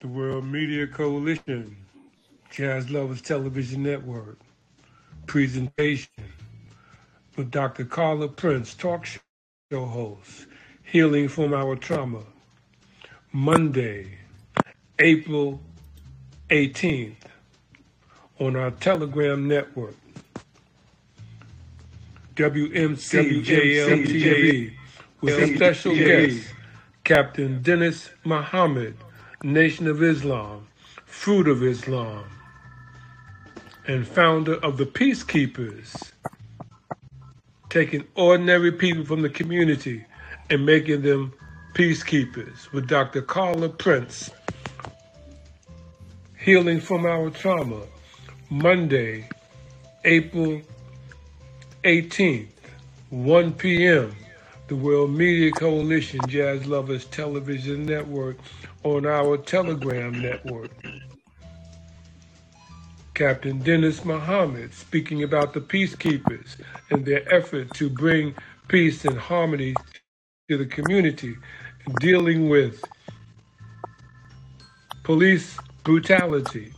the World Media Coalition, Jazz Lovers Television Network, presentation with Dr. Carla Prince, talk show host, Healing from Our Trauma, Monday, April 18th, on our Telegram network, WMCJLTV, with a special guest, Captain Dennis Muhammad, Nation of Islam, Fruit of Islam, and founder of the Peacekeepers, taking ordinary people from the community and making them peacekeepers with Dr. Carla Prince, Healing from Our Trauma, Monday, April 18th, 1 p.m., the World Media Coalition Jazz Lovers Television Network on our Telegram network. Captain Dennis Muhammad speaking about the peacekeepers and their effort to bring peace and harmony to the community, dealing with police brutality,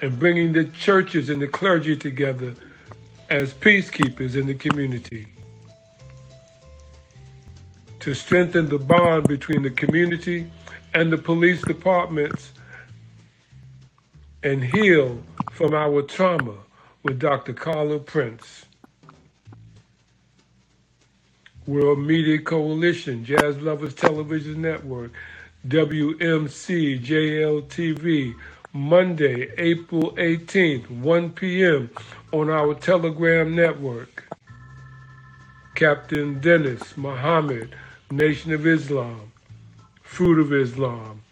and bringing the churches and the clergy together as peacekeepers in the community to strengthen the bond between the community and the police departments and heal from our trauma with Dr. Carla Prince. World Media Coalition, Jazz Lovers Television Network, WMC JLTV, Monday, April 18th, 1 p.m. on our Telegram network. Captain Dennis Muhammad, Nation of Islam, Fruit of Islam,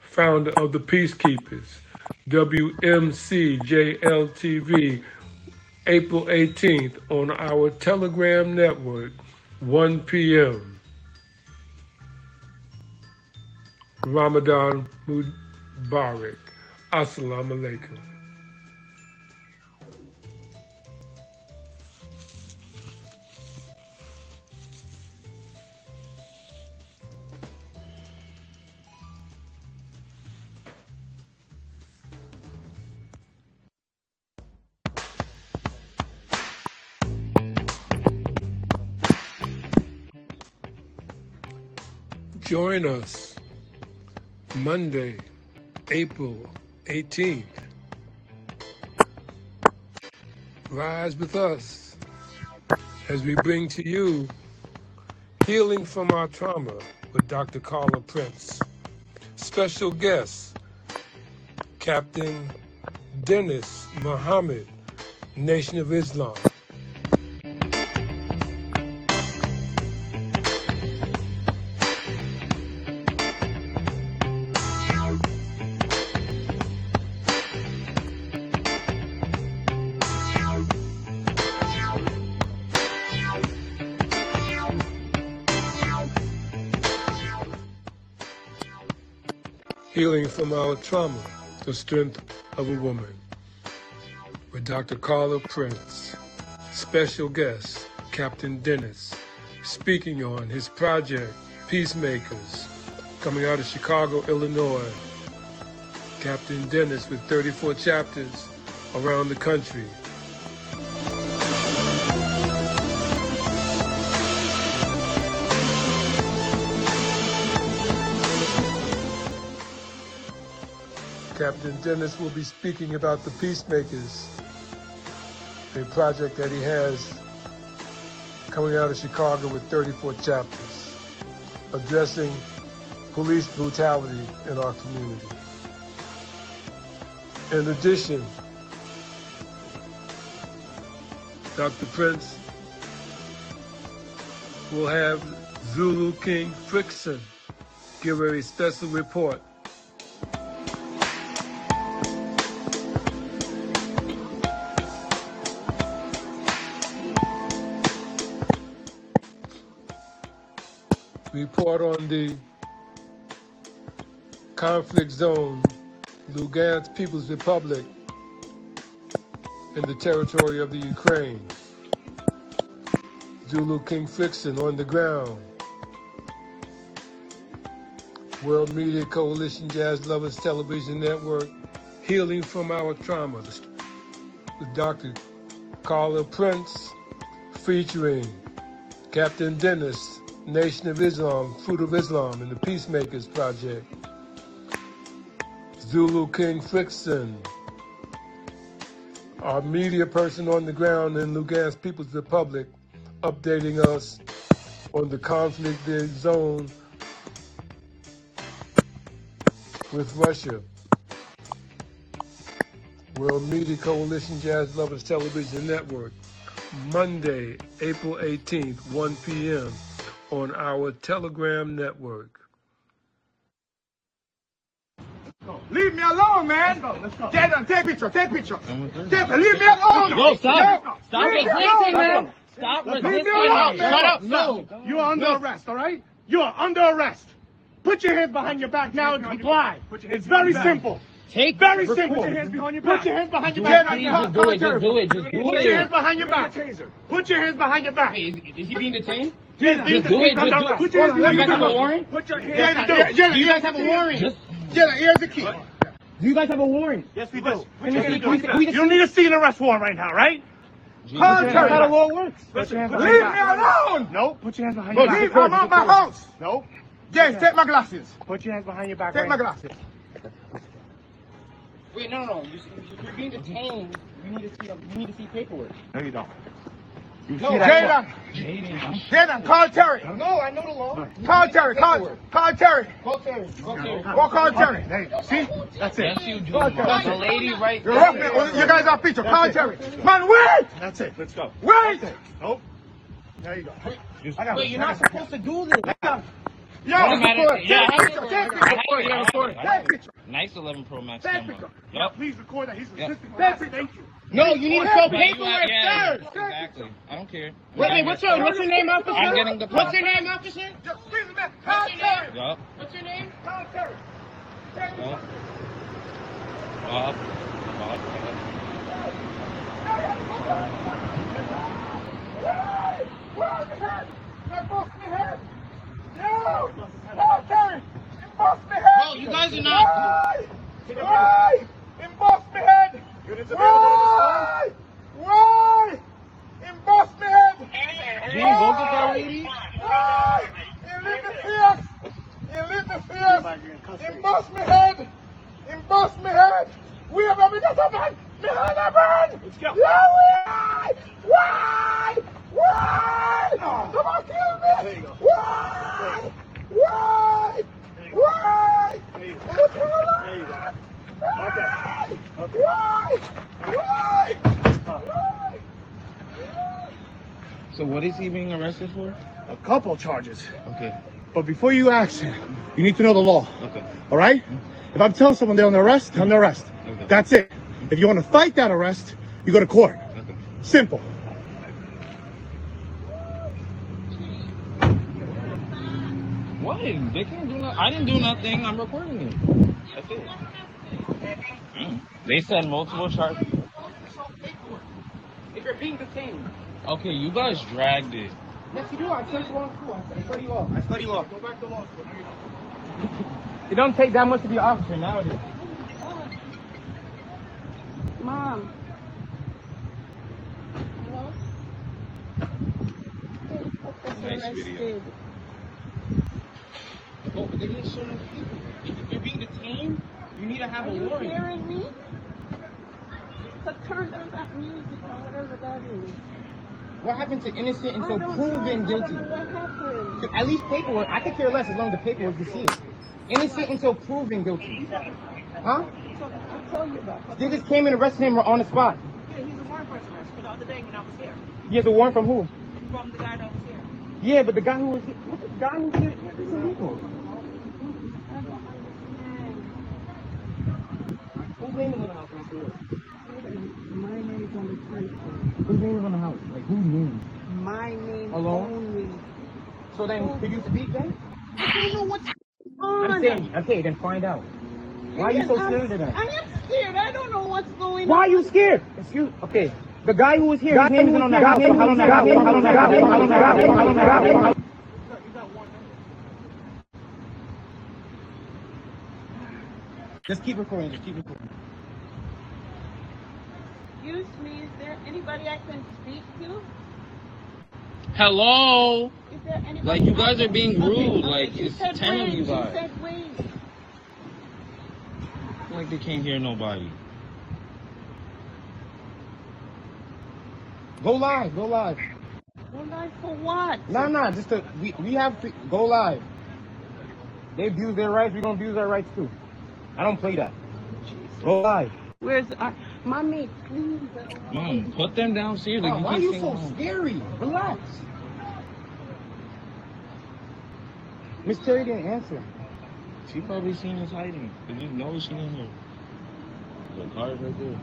founder of the Peacekeepers, WMCJLTV, April 18th on our Telegram network, 1 p.m. Ramadan Mubarak. Assalamu alaikum. Join us Monday, April 18th. Rise with us as we bring to you Healing from Our Trauma with Dr. Carla Prince. Special guest, Captain Dennis Muhammad, Nation of Islam. Healing from Our Trauma, The Strength of a Woman, with Dr. Carla Prince. Special guest, Captain Dennis, speaking on his project, Peacemakers, coming out of Chicago, Illinois. Captain Dennis with 34 chapters around the country. Captain Dennis will be speaking about the Peacemakers, a project that he has coming out of Chicago with 34 chapters, addressing police brutality in our community. In addition, Dr. Prince will have Zulu King Frickson give a special report report on the conflict zone, Lugansk People's Republic, in the territory of the Ukraine. Zulu King Frickson on the ground World Media Coalition Jazz Lovers Television Network, Healing from Our Traumas, with Dr. Carla Prince, featuring Captain Dennis, Nation of Islam, Fruit of Islam, and the Peacemakers Project. Zulu King Frickson, our media person on the ground in Lugansk People's Republic, updating us on the conflict zone with Russia. World Media Coalition Jazz Lovers Television Network, Monday, April 18th, 1 p.m. on our Telegram network. Leave me alone, man. Let's go. Let's go. Get them. Take picture. Take picture. Take Leave me alone. No, stop. Stop Leave me resisting, alone. man. Stop Leave resisting. me alone, man. Shut up. No. You are under arrest, all right? You are under arrest. Put your hands behind your back now and comply. It's very simple. Take Very record. simple. Put your hands behind your back. Put your hands behind your Do back. it, please, just do it, just do it, just do Put your hands behind your back. Put your hands behind your back. Hey, Is, is he being detained? Just Just do it, just do it. Put your hands You behind guys have a warrant? Put your hands behind Do you guys have a warrant? Jenna, here's the key. Do you guys have a warrant? Yes, we do. Can we see- can we see- can we You don't need to see an arrest warrant right now, right? Jesus Contrary. Christ. How the law works. Leave me alone! No, put your hands behind your back. Leave, I'm out my house. No, Yes, take my glasses. put your hands behind your back. Take my glasses. Wait, no, no, no. You, if you're being detained, you need to see, you need to see paperwork. No, you don't. You No, see that? Jaden. Jaden, call Terry. No, I know the law. Call Terry. Call, call Terry. Go Terry. Go Terry. Go call Terry. There. See? That's it. Yes, you do. The lady right You're up there. You guys have picture. Call Terry. Man, wait! That's it. Let's go. Wait! Nope. There you go. I got Wait, you're not supposed to do this. Yo, Doesn't matter. record. Yeah, I Take have picture. it. Take I picture. have it. Yeah, record it. Take picture. Nice 11 Pro Max Take camera. picture. Yeah, Yep. please record that. He's resisting. Take. Thank you. No, you need to show paperwork first. Exactly. I don't care. Wait, wait, what's your what's your name, officer? I'm getting the What's your name, officer? What's your name? Yup. What's your name? Tom Terry. Yup. Bob. Bob. Oh, you guys are not. Why? Emboss me Units Why? Why? In Boston! Being vocal for lady? Why? In Lincoln In Lincoln Emboss me Head! Emboss me Head! We have a Minnesota! Minnesota! Let's go! Why? Why? Why? Come on, kill me! There you go. Why? Why? Why? There you go. Why? There you go. Okay. Okay. So what is he being arrested for? A couple charges. Okay. But before you ask, you need to know the law. Okay. All right? If I'm telling someone they're under arrest, they're under arrest. Okay. That's it. If you want to fight that arrest, you go to court. Okay. Simple. What? They can't do nothing. I didn't do nothing. I'm recording it. That's it. Mm. They said multiple charges. If you're being detained. Okay, you guys dragged it. Yes, you do. I sent you on school. I study law. I study law. Go back to law school. It don't take that much to be an officer nowadays. Mom. Hello? Nice video. Oh, but they didn't show no people. If you're being detained, you need to have Are a you warrant. hearing me? So turn down that music or whatever that is. What happened to innocent until proven know. guilty? At least paperwork. I could care less as long as the paperwork is seen. Innocent until proven guilty. Huh? So I told you about. They just came and arrested him on the spot. Yeah, he's a warrant person for the other day when I was here. He has a warrant from who? From the guy that was here. Yeah, but the guy who was here, what the guy who was here is illegal. I don't understand. Whose name is on the house? Mr. Wood? My name is on the plate. Whose name is on the house? Like whose name? My name Alone? only. So then, could you speak then? I don't know what's going I'm saying, okay, then find out. Why are you so I'm- scared of that? I am scared. I don't know what's going Why on. are you scared? Excuse. Okay. The guy who was here, his name isn't on the house. so how do you- how do you- how do you- how do you- how do you- how do you- how do you- how do you- Just keep recording. Just keep recording. Excuse me, is there anybody I can speak to? Hello. Is there anybody Like, you guys are being rude, okay, like, it's said 10 of you guys. said wait. Like they can't hear nobody. Go live. Go live. Go live for what? No, no. Just to, we we have to go live. They abuse their rights. We gonna abuse our rights too. I don't play that. Go live. Where's our mommy? Please. Mom, put them downstairs. Like Oh, you why keep are you saying, so "Mom." scary? Relax. Miss Terry didn't answer. She probably seen us hiding. Cause you know she in here. The car's right there.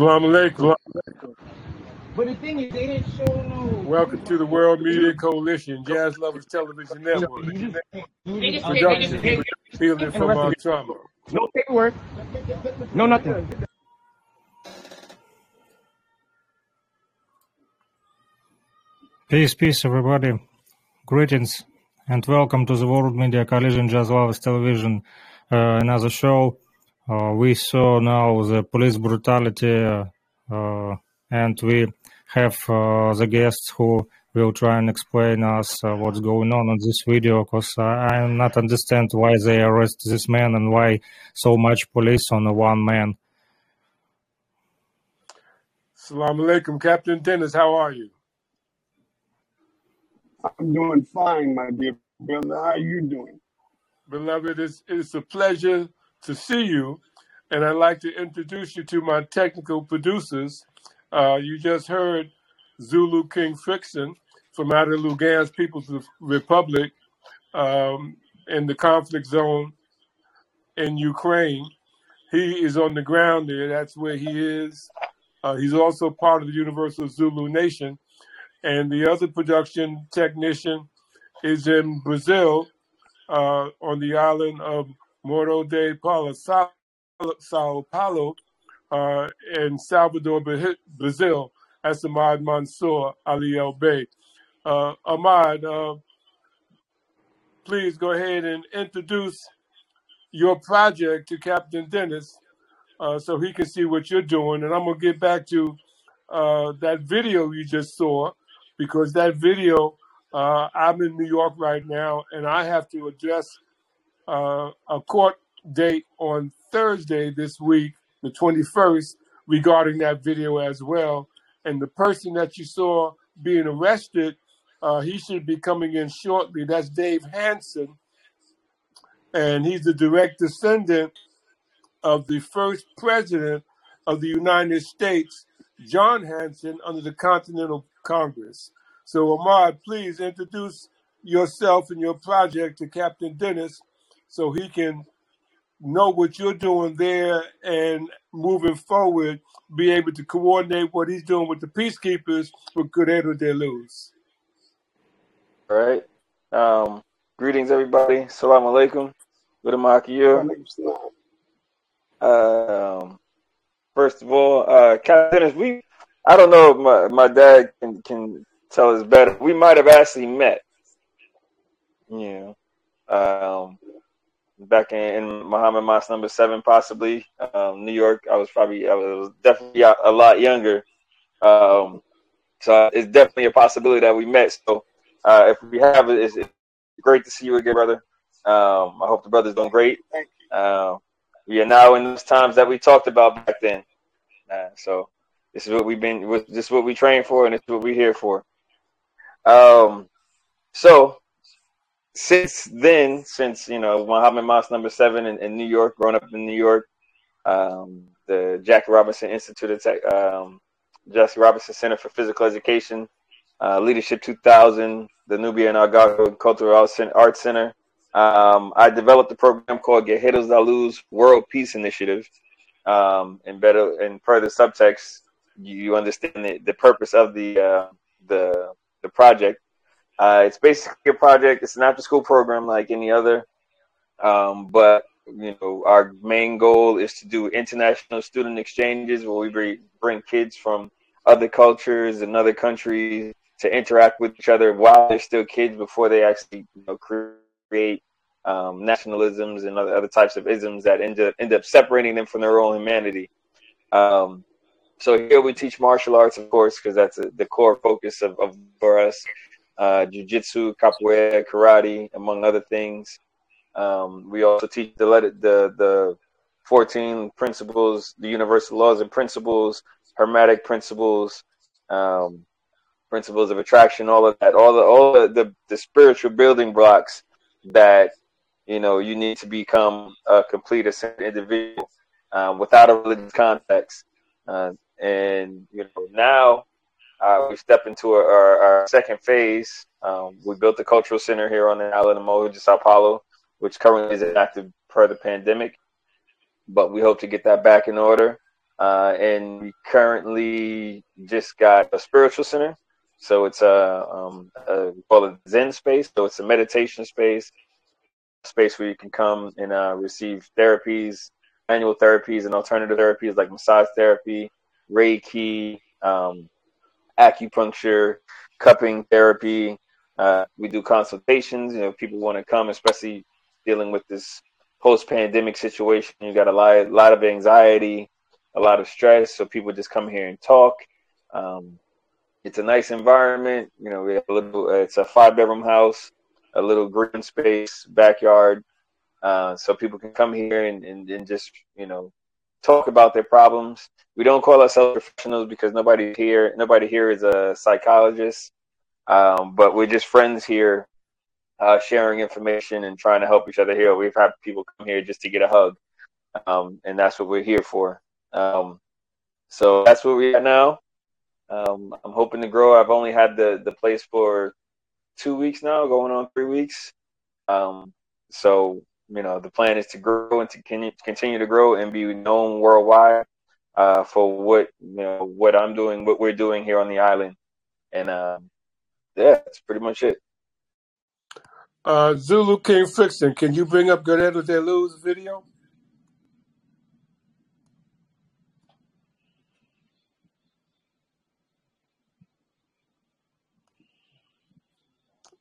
Salam alaikum. But the thing is, they didn't show no. Welcome to the World Media Coalition, Jazz Lovers Television Network. You just- you just- Production, healing from our trauma. No paperwork. No nothing. Peace, peace, everybody. Greetings and welcome to the World Media Coalition Jazz Lovers Television. Uh, another show. Uh, we saw now the police brutality, uh, uh, and we have uh, the guests who will try and explain us uh, what's going on in this video. Because I, I not understand why they arrest this man and why so much police on one man. Salam alaikum, Captain Dennis. How are you? I'm doing fine, my dear brother. How are you doing? Beloved, it's, it's a pleasure to see you, and I'd like to introduce you to my technical producers. Uh, you just heard Zulu King Frickson from out of Lugansk People's Republic um, in the conflict zone in Ukraine. He is on the ground there. That's where he is. Uh, he's also part of the Universal Zulu Nation. And the other production technician is in Brazil uh, on the island of Morro de Paulo, Sao, Paulo, uh, in Salvador, Brazil. That's Ahmad Mansour Ali El Bey. Uh, Ahmad, uh, please go ahead and introduce your project to Captain Dennis uh, so he can see what you're doing. And I'm going to get back to uh, that video you just saw because that video, uh, I'm in New York right now and I have to address uh, a court date on Thursday this week, the 21st, regarding that video as well. And the person that you saw being arrested, uh, he should be coming in shortly. That's Dave Hansen, and he's the direct descendant of the first president of the United States, John Hanson, under the Continental Congress. So, Ahmad, please introduce yourself and your project to Captain Dennis so he can know what you're doing there and moving forward, be able to coordinate what he's doing with the peacekeepers for good Guerrero de Luz. All right. Um, greetings, everybody. Salam alaikum. Good Amakiyah. Um, first of all, uh, Captain Dennis, we, I don't know if my, my dad can, can tell us better. We might have actually met, you know, um, back in, in Muhammad Mosque number seven, possibly, um, New York. I was probably, I was definitely a lot younger. Um, so it's definitely a possibility that we met. So, uh, if we have it, it's, it's great to see you again, brother. Um, I hope the brother's doing great. Uh, we are now in those times that we talked about back then. Uh, so this is what we've been, this is what we train for, and this is what we're here for. Um, so since then, since you know Muhammad Mosque number seven in, in New York, growing up in New York, um, the Jackie Robinson Institute of Tech, um, Jackie Robinson Center for Physical Education, uh, Leadership 2000, the Nubia and Cultural Arts Arts Center. Um, I developed a program called Guerreros da Luz World Peace Initiative. Um, and better and further subtext, you, you understand the, the purpose of the uh, the the project. Uh, it's basically a project. It's an after school program like any other, um, but you know, our main goal is to do international student exchanges where we bring, bring kids from other cultures and other countries to interact with each other while they're still kids before they actually you know, create um, nationalisms and other, other types of isms that end up, end up separating them from their own humanity. Um, so here we teach martial arts, of course, because that's a, the core focus of, of for us. Uh, jiu-jitsu, capoeira, karate, among other things. Um, we also teach the, the the 14 principles, the universal laws and principles, hermetic principles, um, principles of attraction, all of that, all the all the, the, the spiritual building blocks that you know you need to become a complete individual um, without a religious context. Uh, and you know now uh, we step into our, our, second phase. Um, we built the cultural center here on the island of Mojo, Sao Paulo, which currently is inactive per the pandemic, but we hope to get that back in order. Uh, and we currently just got a spiritual center. So it's a, um, a call it Zen space. So it's a meditation space, a space where you can come and uh, receive therapies, manual therapies, and alternative therapies like massage therapy, Reiki, um, acupuncture, cupping therapy. Uh, we do consultations. You know, people want to come, especially dealing with this post-pandemic situation. You got a lot, lot of anxiety, a lot of stress. So people just come here and talk. Um, it's a nice environment. You know, we have a little. Uh, it's a five-bedroom house, a little green space, backyard, uh, so people can come here and, and, and just you know talk about their problems. We don't call ourselves professionals because nobody here, nobody here is a psychologist. Um, but we're just friends here uh, sharing information and trying to help each other here. We've had people come here just to get a hug, um, and that's what we're here for. Um, so that's where we are now. Um, I'm hoping to grow. I've only had the the place for two weeks now, going on three weeks. Um, so you know, the plan is to grow and to continue to grow and be known worldwide uh, for what you know what I'm doing, what we're doing here on the island, and um, yeah, that's pretty much it. Uh, Zulu King Frickson, can you bring up Guerrero de Luz video?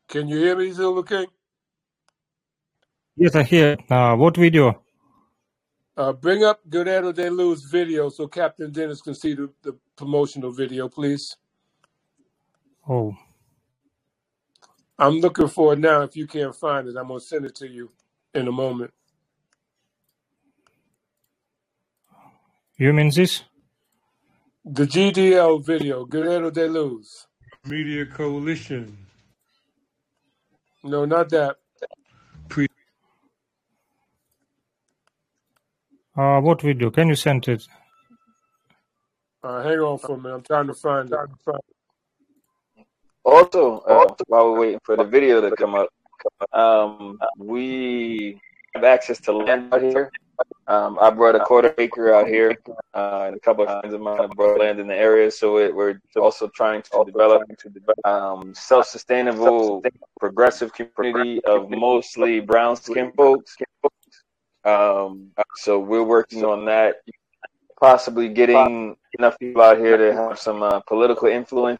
Can you hear me, Zulu King? Yes, I hear. Uh, what video? Uh, bring up Guerrero de Luz video so Captain Dennis can see the, the promotional video, please. Oh, I'm looking for it now. If you can't find it, I'm gonna send it to you in a moment. you mean this? The GDL video, Guerrero de Luz. Media Coalition. No, not that. Uh, what video? Can you send it? uh, hang on for a minute. I'm trying to find it. Also, uh, while we're waiting for the video to come up, um, we have access to land out here. Um, I brought a quarter acre out here, uh, and a couple of friends of mine brought land in the area. So it, we're also trying to develop um, self-sustainable, progressive community of mostly brown skin folks. Um, so we're working on that, possibly getting enough people out here to have some uh, political influence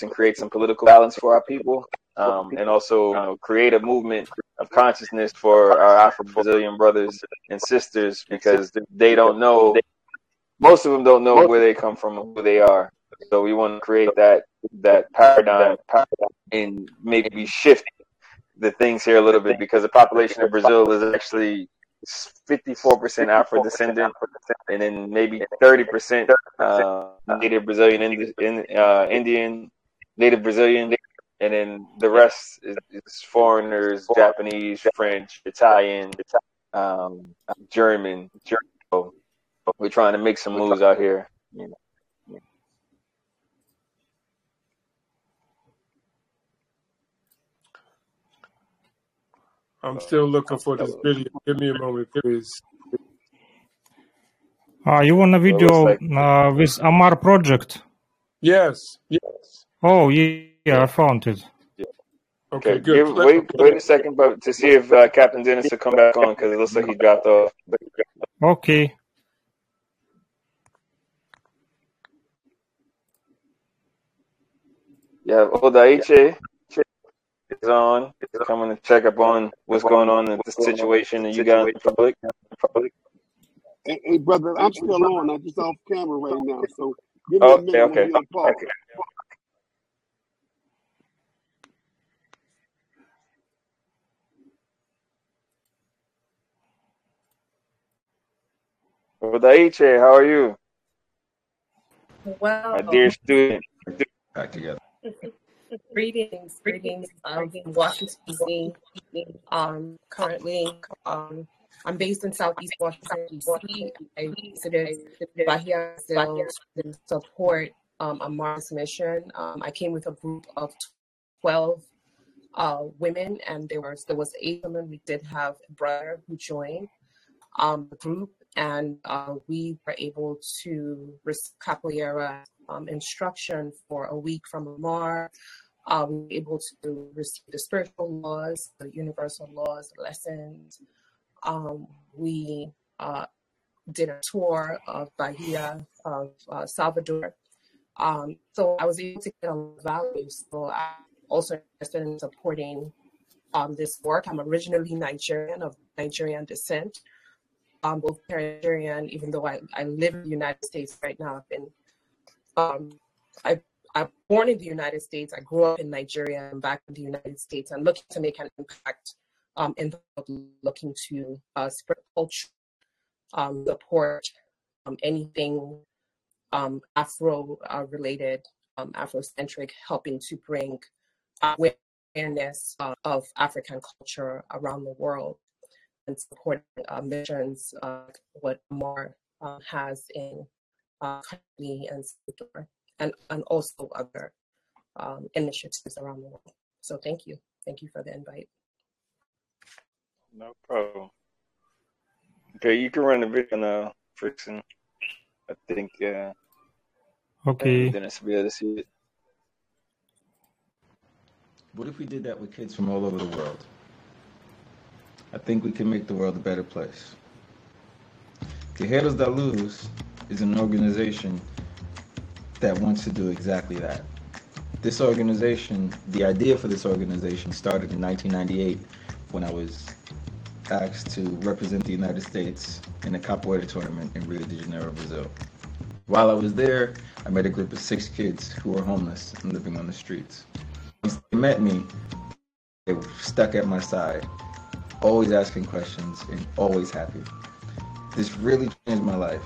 and create some political balance for our people, um, and also you know, create a movement of consciousness for our Afro Brazilian brothers and sisters because they don't know, most of them don't know where they come from who they are. So we want to create that that paradigm and maybe shift the things here a little bit because the population of Brazil is actually 54% Afro descendant, and then maybe 30% uh, native Brazilian in, uh, Indian, native Brazilian, and then the rest is, is foreigners, Japanese, French, Italian, um, German. So we're trying to make some moves out here. You know. I'm still looking for this video. Give me a moment, please. Uh, you want a video uh, with Amar project? Yes, yes. Oh, yeah, yeah, I found it. Okay, Okay, good. give wait wait a second, but to see if uh, Captain Dennis will come back on because it looks like he dropped off. Okay. Yeah, Odaiche is on, coming to check up on what's going on in the situation in Lugansk Republic. Hey, hey, brother, I'm still on. I'm just off camera right now. So give me a minute. I'm okay, here to pause. okay. Odaiche, how are you, Well, my dear student? back together. greetings, greetings um, from Washington, D.C. Um, currently, um, I'm based in Southeast Washington, D.C. I visited Bahia Brazil to support um, Amar's mission. Um, I came with a group of 12 uh, women, and there was there was eight women. We did have a brother who joined um, the group, and uh, we were able to receive capoeira um, instruction for a week from Amar. Uh, we were able to receive the spiritual laws, the universal laws, lessons. Um, we uh, did a tour of Bahia, of uh, Salvador. Um, so I was able to get a lot of value. So I'm also interested in supporting um, this work. I'm originally Nigerian, of Nigerian descent. Um, both Nigerian, even though I, I live in the United States right now. I've been um, I I'm born in the United States. I grew up in Nigeria and back in the United States. I'm looking to make an impact um, in the world, looking to uh, spread culture, um, support um, anything um, Afro uh, related, um, Afrocentric, helping to bring awareness uh, of African culture around the world and supporting uh, missions uh, what Amar uh, has in uh, country and Salvador, and, and also other um, initiatives around the world. So thank you. Thank you for the invite. No problem. Okay, you can run the video now, Frickson. I think uh, Okay. Dennis will be able to see it. What if we did that with kids from all over the world? I think we can make the world a better place. Guerreros da Luz is an organization that wants to do exactly that. This organization, the idea for this organization started in 1998 when I was asked to represent the United States in a capoeira tournament in Rio de Janeiro, Brazil. While I was there, I met a group of six kids who were homeless and living on the streets. Once they met me, they were stuck at my side, always asking questions and always happy. This really changed my life.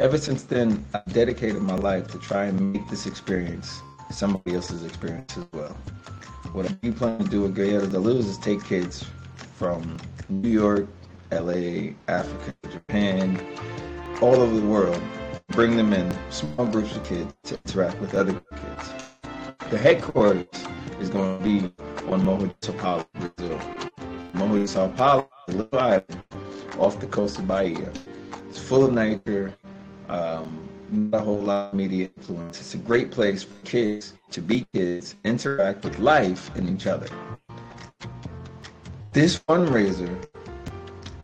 Ever since then, I've dedicated my life to try and make this experience somebody else's experience as well. What I plan to do with Guerreros de Luz is take kids from New York, LA, Africa, Japan, all over the world, bring them in small groups of kids to interact with other kids. The headquarters is going to be on Morro de Sao Paulo, Brazil. Morro de Sao Paulo is a little island off the coast of Bahia. It's full of nature, um, not a whole lot of media influence. It's a great place for kids to be kids, interact with life and each other. This fundraiser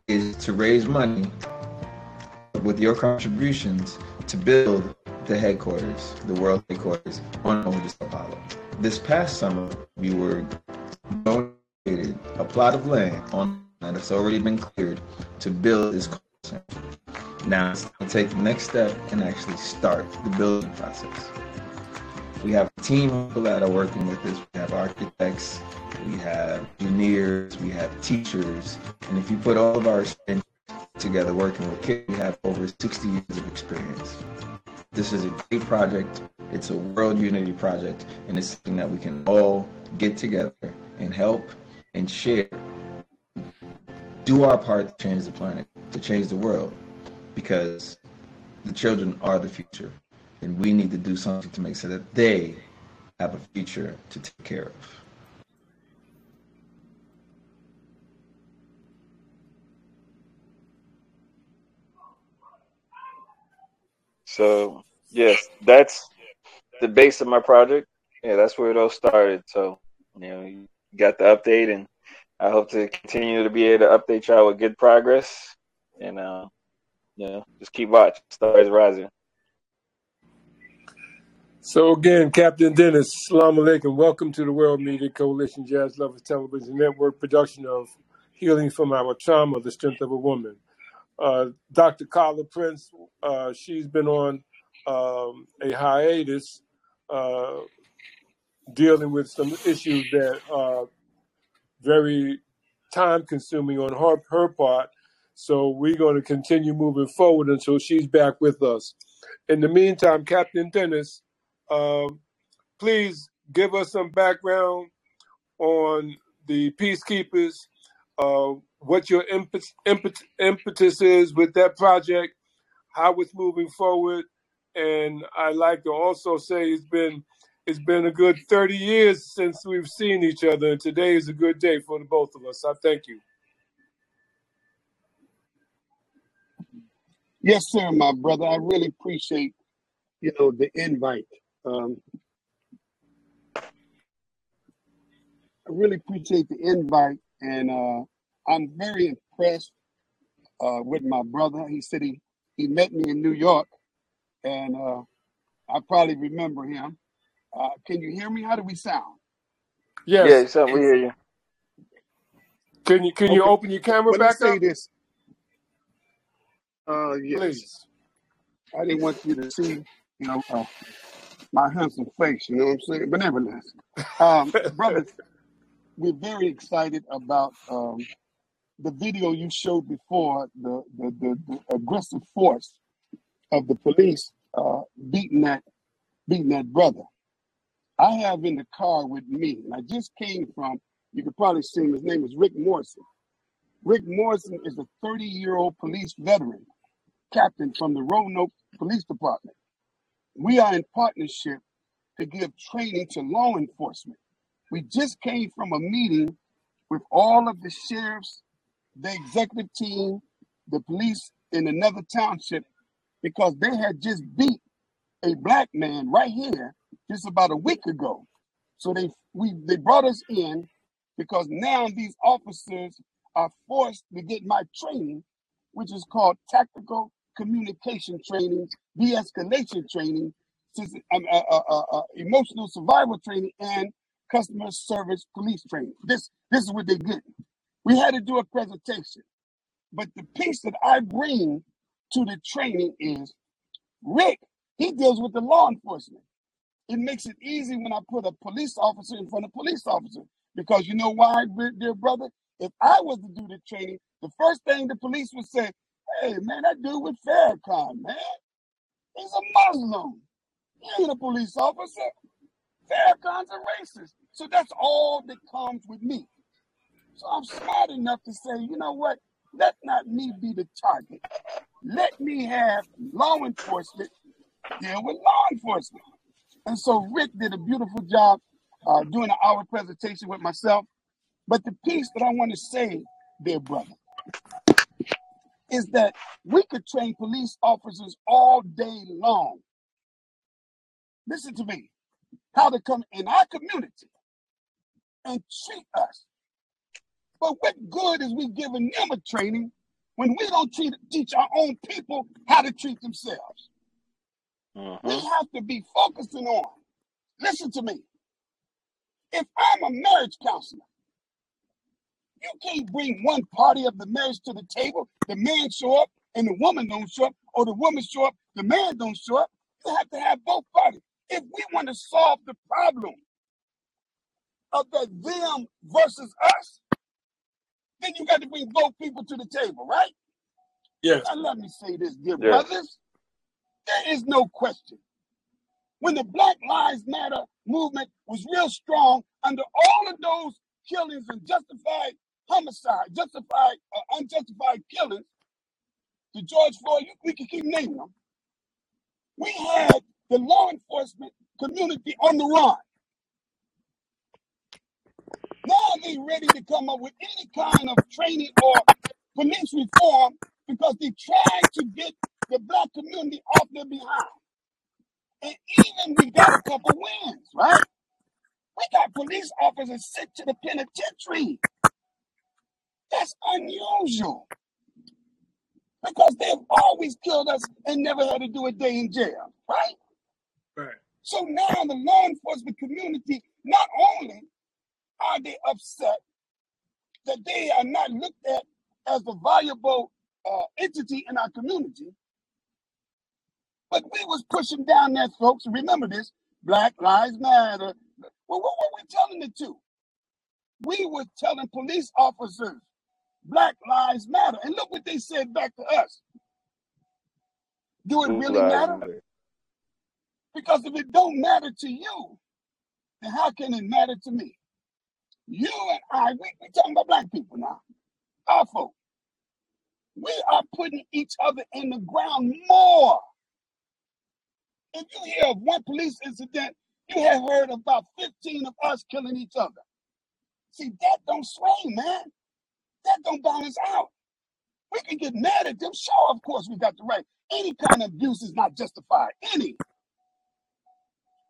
is to raise money with your contributions to build the headquarters, the world headquarters on Sao Paulo. This past summer, we were donated a plot of land on land that's already been cleared to build this center. Now it's time to take the next step and actually start the building process. We have a team of people that are working with us. We have architects, we have engineers, we have teachers, and if you put all of our experience together working with kids, we have over 60 years of experience. This is a great project. It's a world unity project, and it's something that we can all get together and help and share. Do our part to change the planet, to change the world, because the children are the future, and we need to do something to make sure that they have a future to take care of. So yes, that's the base of my project. Yeah, that's where it all started. So you know, you got the update, and I hope to continue to be able to update y'all with good progress. And uh, know, just keep watching. Stars rising. So again, Captain Dennis, Salam Alaikum. Welcome to the World Media Coalition Jazz Lovers Television Network production of Healing from Our Trauma, The Strength of a Woman. Uh, Dr. Carla Prince, uh, she's been on um, a hiatus uh, dealing with some issues that are very time consuming on her, her part. So we're going to continue moving forward until she's back with us. In the meantime, Captain Dennis, um, please give us some background on the peacekeepers, uh, what your impet- impet- impetus is with that project, how it's moving forward, and I like to also say it's been it's been a good 30 years since we've seen each other, and today is a good day for the both of us. I thank you. Yes, sir, my brother. I really appreciate, you know, the invite. Um, I really appreciate the invite, and uh, I'm very impressed uh, with my brother. He said he, he met me in New York, and uh, I probably remember him. Uh, can you hear me? How do we sound? Yeah, Yes. so we hear you. Can you can you Okay. open your camera Well, let's back say up, this. Uh, yes, please? I didn't want you to see, you know, uh, my handsome face. You know what I'm saying? But nevertheless, um, brothers, we're very excited about um, the video you showed before the the, the, the aggressive force of the police uh, beating that beating that brother. I have in the car with me, and I just came from. You could probably see him. His name is Rick Morrison. Rick Morrison is a 30 year old police veteran, captain from the Roanoke Police Department. We are in partnership to give training to law enforcement. We just came from a meeting with all of the sheriffs, the executive team, the police in another township because they had just beat a black man right here just about a week ago. So they we they brought us in because now these officers are forced to get my training, which is called tactical communication training, de-escalation training, sys- um, uh, uh, uh, emotional survival training, and customer service police training. This this is what they get. We had to do a presentation, but the piece that I bring to the training is Rick. He deals with the law enforcement. It makes it easy when I put a police officer in front of a police officer because you know why, dear brother? If I was to do the training, the first thing the police would say, "Hey, man, that dude with Farrakhan, man, he's a Muslim. He ain't a police officer. Farrakhan's a racist." So that's all that comes with me. So I'm smart enough to say, you know what? Let not me be the target. Let me have law enforcement deal with law enforcement. And so Rick did a beautiful job uh, doing an hour presentation with myself. But the piece that I want to say, dear brother, is that we could train police officers all day long. Listen to me. How to come in our community and treat us. But what good is we giving them a training when we don't treat, teach our own people how to treat themselves? We hmm have to be focusing on. Listen to me. If I'm a marriage counselor, you can't bring one party of the marriage to the table. The man show up and the woman don't show up, or the woman show up, the man don't show up. You have to have both parties. If we want to solve the problem of that them versus us, then you got to bring both people to the table, right? Yes. Now let me say this, dear Yes. brothers. There is no question. When the Black Lives Matter movement was real strong under all of those killings and justified homicide, justified uh, unjustified killings, to George Floyd, you- we can keep naming them. We had the law enforcement community on the run. Now they ready to come up with any kind of training or police reform because they tried to get the black community off their behind. And even we got a couple wins, right? We got police officers sent to the penitentiary. That's unusual because they've always killed us and never had to do a day in jail, right? Right. So now the law enforcement community, not only are they upset that they are not looked at as a valuable uh, entity in our community, but we was pushing down that, folks. Remember this: Black Lives Matter. Well, what were we telling it to? We were telling police officers, Black Lives Matter, and look what they said back to us. Do it really matter? matter. Because if it don't matter to you, then how can it matter to me? You and I, we, we talking about black people now, our folk. We are putting each other in the ground more. If you hear of one police incident, you have heard about 15 of us killing each other. See, that don't swing, man. That don't balance out. We can get mad at them. Sure, of course, we got the right. Any kind of abuse is not justified. Any.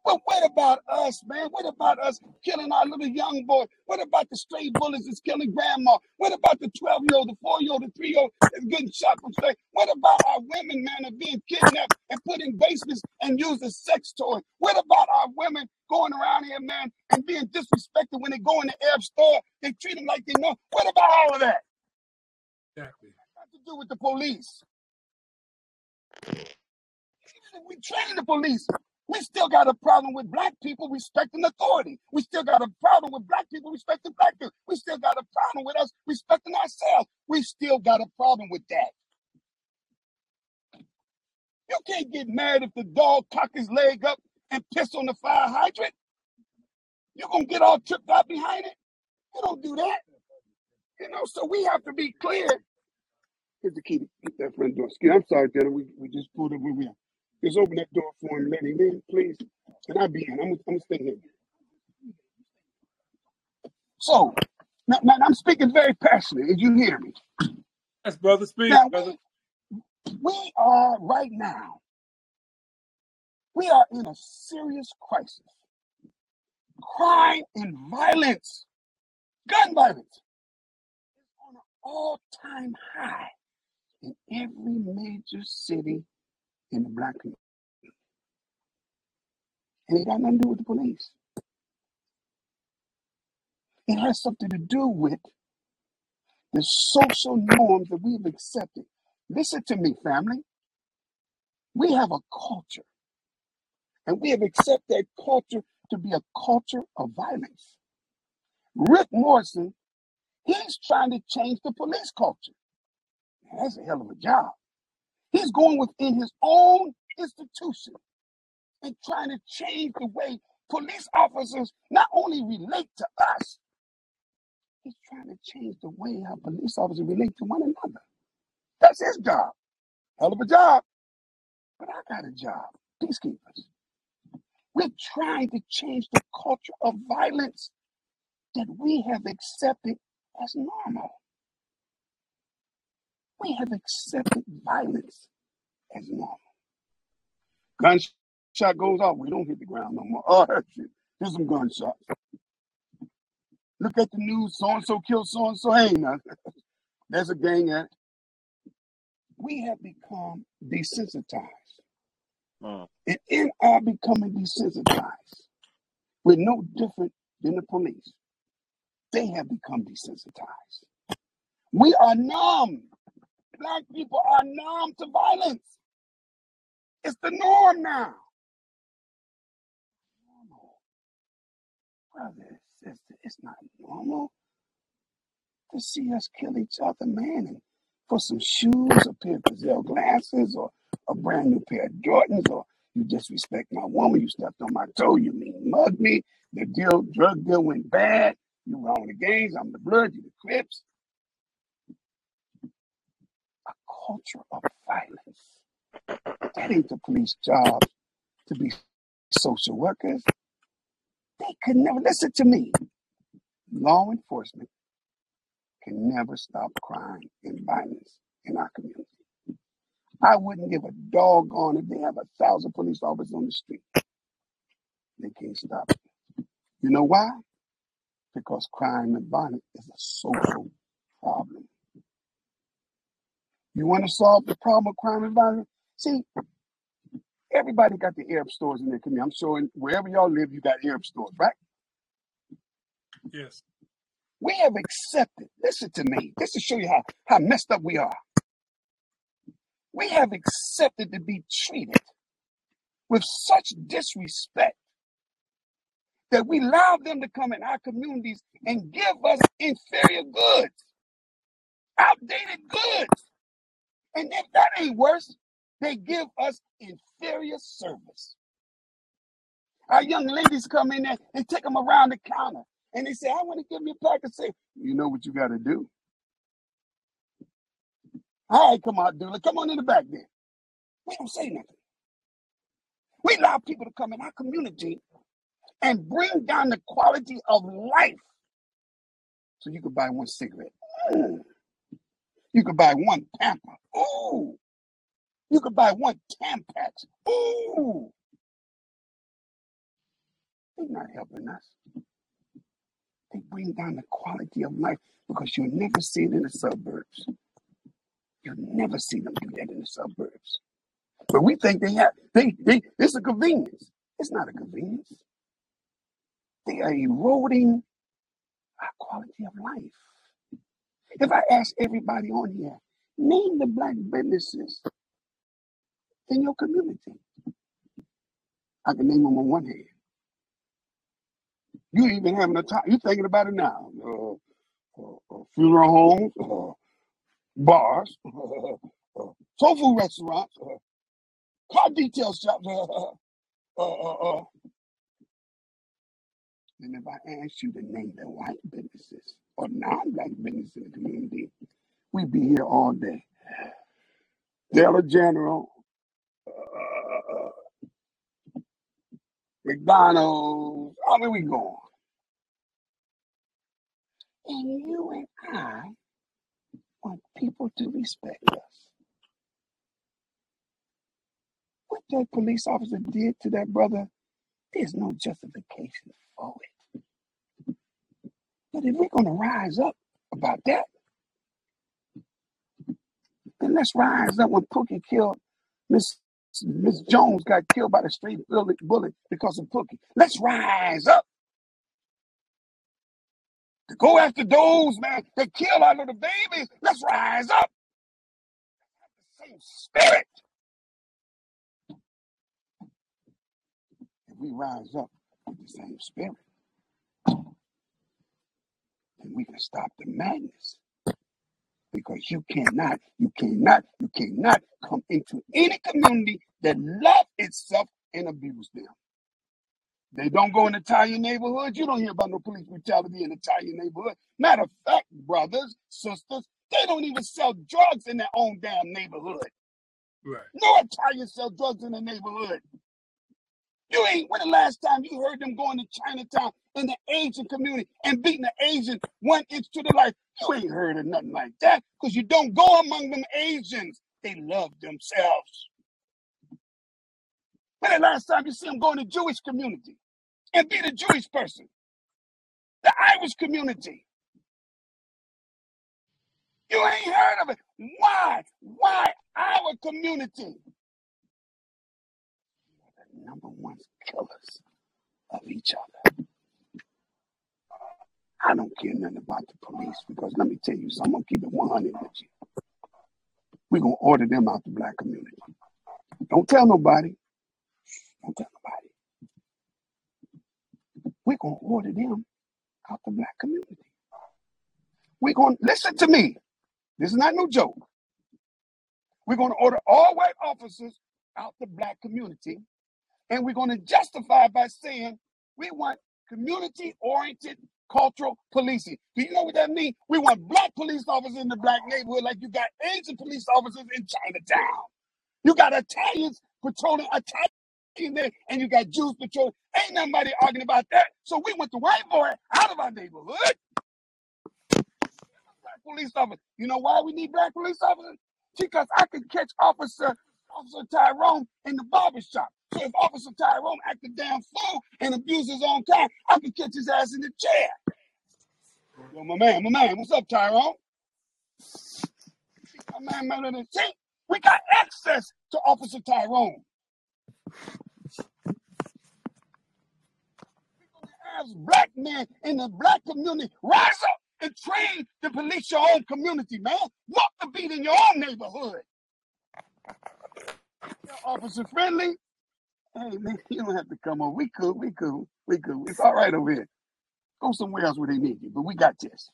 But what about us, man? What about us killing our little young boy? What about the stray bullets that's killing grandma? What about the 12 year old, the 4 year old, the 3 year old that's getting shot from stray? What about our women, man, are being kidnapped and put in basements and used as sex toys? What about our women going around here, man, and being disrespected when they go in the Arab store? They treat them like they know. What about all of that? Exactly. Got to do with the police. We train the police. We still got a problem with black people respecting authority. We still got a problem with black people respecting black people. We still got a problem with us respecting ourselves. We still got a problem with that. You can't get mad if the dog cock his leg up and piss on the fire hydrant. You're gonna get all tripped out behind it. You don't do that. You know, so we have to be clear. Here's the key to keep that front door. Excuse- I'm sorry, Dennis. We, we just pulled up where we are. Just open that door for him, let him in, please. And I'll be in. I'm, gonna- I'm gonna stay here. So now, now I'm speaking very passionately, as you hear me. Yes, brother. Speak, Now brother. we, we are right now, we are in a serious crisis. Crime and violence, gun violence, is on an all-time high in every major city in the black community. And it got nothing to do with the police. It has something to do with the social norms that we've accepted. Listen to me, family. We have a culture, and we have accepted that culture to be a culture of violence. Rick Morrison, he's trying to change the police culture. That's a hell of a job. He's going within his own institution and trying to change the way police officers not only relate to us, he's trying to change the way how police officers relate to one another. That's his job. Hell of a job. But I got a job. Peacekeepers. We're trying to change the culture of violence that we have accepted as normal. We have accepted violence as normal. Gunshot goes off, we don't hit the ground no more. Oh, that shit. There's some gunshots. Look at the news, so and so killed so and so. Ain't nothing. There's a gang at it. We have become desensitized. Mm. And in our becoming desensitized, we're no different than the police. They have become desensitized. We are numb. Black people are numb to violence. It's the norm now. Normal. Brother, sister, it's not normal to see us kill each other, man. And for some shoes, a pair of Gazelle glasses, or a brand new pair of Jordans, or you disrespect my woman, you stepped on my toe, you mean mug me, the deal, drug deal went bad, you were on the gangs, I'm the blood, you the Crips. A culture of violence. That ain't the police job to be social workers. They could never listen to me. Law enforcement can never stop crime and violence in our community. I wouldn't give a doggone if they have a thousand police officers on the street. They can't stop it. You know why? Because crime and violence is a social problem. You want to solve the problem of crime and violence? See, everybody got the Arab stores in their community. I'm sure in, wherever y'all live, you got Arab stores, right? Yes. We have accepted, listen to me, this to show you how, how messed up we are. We have accepted to be treated with such disrespect that we allow them to come in our communities and give us inferior goods, outdated goods. And if that ain't worse, they give us inferior service. Our young ladies come in there and take them around the counter and they say, I want to give me a pack of cigarettes. You know what you got to do. All right, come on, dude. Come on in the back there. We don't say nothing. We allow people to come in our community and bring down the quality of life. So you could buy one cigarette. Mm. You could buy one pamper. Ooh. You could buy one Tampax. Ooh. They're not helping us. They bring down the quality of life because you'll never see it in the suburbs. You'll never see them do that in the suburbs. But we think they have they they it's a convenience. It's not a convenience. They are eroding our quality of life. If I ask everybody on here, name the black businesses in your community, I can name them on one hand. You even having a time. You thinking about it now. Uh, uh, uh, funeral homes, uh, bars, uh, soul restaurants, uh, car detail shops. Uh, uh, uh, uh. And if I ask you to name the white businesses or non-black businesses in the community, we'd be here all day. Dollar General, uh, McDonald's, all where we going. And you and I want people to respect us. What that police officer did to that brother, there's no justification for it. But if we're going to rise up about that, then let's rise up when Pookie killed Miss Miss Jones got killed by the straight bullet because of Pookie. Let's rise up to go after those man that kill our little babies. Let's rise up. The Same spirit. If we rise up with the same spirit, we can stop the madness. Because you cannot, you cannot, you cannot come into any community that love itself and abuse them. They don't go in Italian neighborhoods. You don't hear about no police brutality in Italian neighborhood. Matter of fact, brothers, sisters, they don't even sell drugs in their own damn neighborhood. Right. No Italians sell drugs in the neighborhood. You ain't when the last time you heard them going to Chinatown in the Asian community and beating the Asian one inch to the life. You ain't heard of nothing like that because you don't go among them Asians. They love themselves. When the last time you see them go in the Jewish community and beat a Jewish person, the Irish community. You ain't heard of it. Why? Why our community? Number one killers of each other. I don't care nothing about the police because let me tell you something. I'm keep it 100 with you. We're gonna order them out the black community. Don't tell nobody. Don't tell nobody. We're gonna order them out the black community. We're gonna listen to me. This is not no joke. We're gonna order all white officers out the black community, and we're gonna justify by saying we want community-oriented cultural policing. Do you know what that means? We want black police officers in the black neighborhood, like you got Asian police officers in Chinatown. You got Italians patrolling Italian there, and you got Jews patrolling. Ain't nobody arguing about that. So we want the white boy out of our neighborhood. Black police officers. You know why we need black police officers? Because I can catch Officer Officer Tyrone in the barber shop. So if Officer Tyrone act a damn fool and abuse his own kind, I can catch his ass in the chair. Yo, my man, my man, what's up, Tyrone? My man, man, man, see, we got access to Officer Tyrone. As black men in the black community, rise up and train to police your own community, man. Walk the beat in your own neighborhood. You're officer friendly. Hey man, you don't have to come over. We cool, we cool, we cool. It's all right over here. Go somewhere else where they need you, but we got this.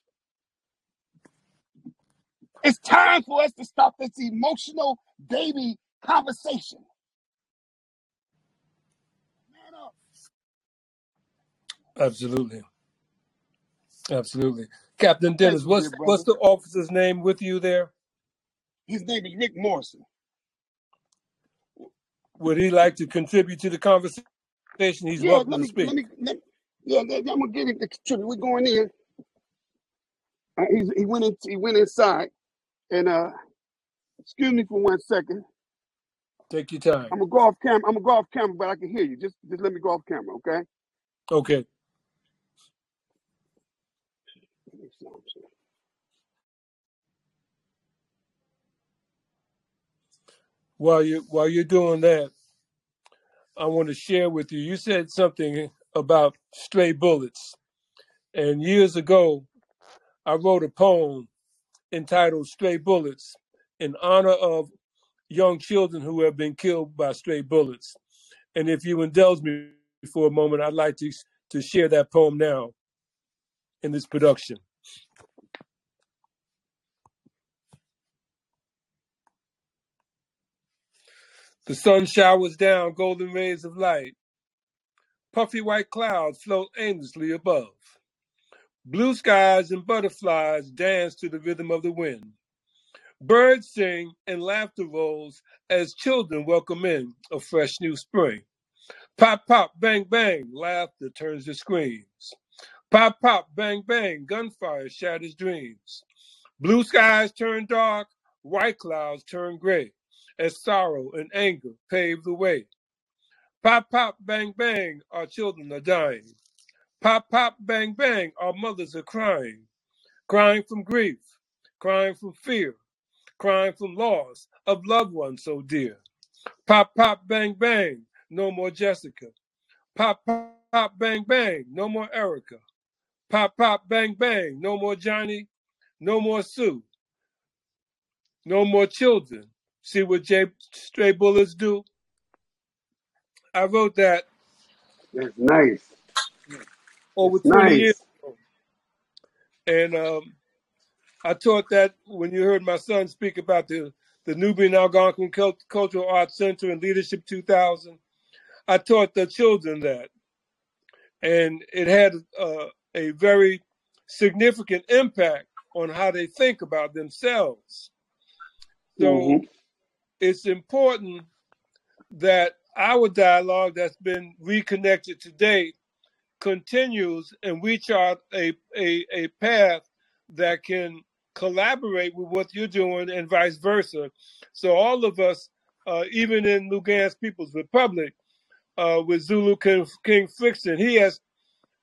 It's time for us to stop this emotional baby conversation. Man up. Absolutely. Absolutely. Captain Dennis, what's what's the officer's name with you there? His name is Rick Morrison. Would he like to contribute to the conversation? He's Yeah, welcome let to me, speak. let me, let, yeah, I'm gonna get him to contribute. We're going in. Uh, he's, he went in, he went inside, and uh, excuse me for one second. Take your time. I'm gonna go off camera. I'm gonna go off camera, but I can hear you. Just, just let me go off camera, okay? Okay. Let me see what I'm saying. While you while you're doing that, I want to share with you. You said something about stray bullets, and years ago, I wrote a poem entitled "Stray Bullets" in honor of young children who have been killed by stray bullets. And if you indulge me for a moment, I'd like to to share that poem now in this production. The sun showers down golden rays of light. Puffy white clouds float aimlessly above. Blue skies and butterflies dance to the rhythm of the wind. Birds sing and laughter rolls as children welcome in a fresh new spring. Pop, pop, bang, bang, laughter turns to screams. Pop, pop, bang, bang, gunfire shatters dreams. Blue skies turn dark, white clouds turn gray, as sorrow and anger pave the way. Pop, pop, bang, bang, our children are dying. Pop, pop, bang, bang, our mothers are crying. Crying from grief, crying from fear, crying from loss of loved ones so dear. Pop, pop, bang, bang, no more Jessica. Pop, pop, pop, bang, bang, no more Erica. Pop, pop, bang, bang, no more Johnny, no more Sue, no more children. See what J- stray bullets do? I wrote that That's nice. over That's 20 years ago. And um, I taught that when you heard my son speak about the, the Nubian Algonquin Cult- Cultural Arts Center and Leadership 2000. I taught the children that. And it had uh, a very significant impact on how they think about themselves. So hmm it's important that our dialogue that's been reconnected today continues and we chart a, a, a path that can collaborate with what you're doing and vice versa. So all of us, uh, even in Lugansk People's Republic, uh, with Zulu King, King Frickson, he has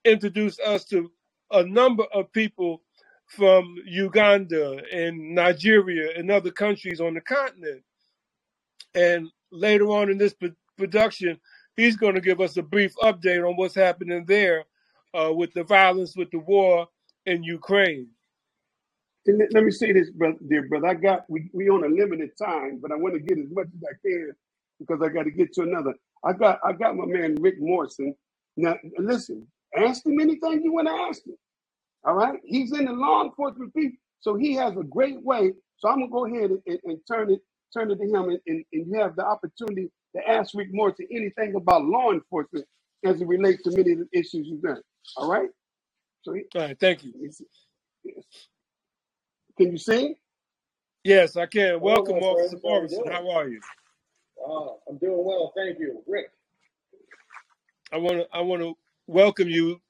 introduced us to a number of people from Uganda and Nigeria and other countries on the continent. And later on in this production, he's going to give us a brief update on what's happening there uh, with the violence, with the war in Ukraine. And let, me say this, brother, dear brother. I got we we on a limited time, but I want to get as much as I can because I got to get to another. I got I got my man Rick Morrison. Now listen, ask him anything you want to ask him. All right, he's in the law enforcement field, so he has a great way. So I'm gonna go ahead and, and, and turn it turn it to him, and, and, and you have the opportunity to ask Rick Morrison anything about law enforcement as it relates to many of the issues you've done. All right, so he, All right, thank you. let me see. Yes. can you sing? Yes, I can. Hello, Welcome, my Officer friends. How you Morrison. doing? How are you? Uh, I'm doing well, thank you. Rick, I want to I want to welcome you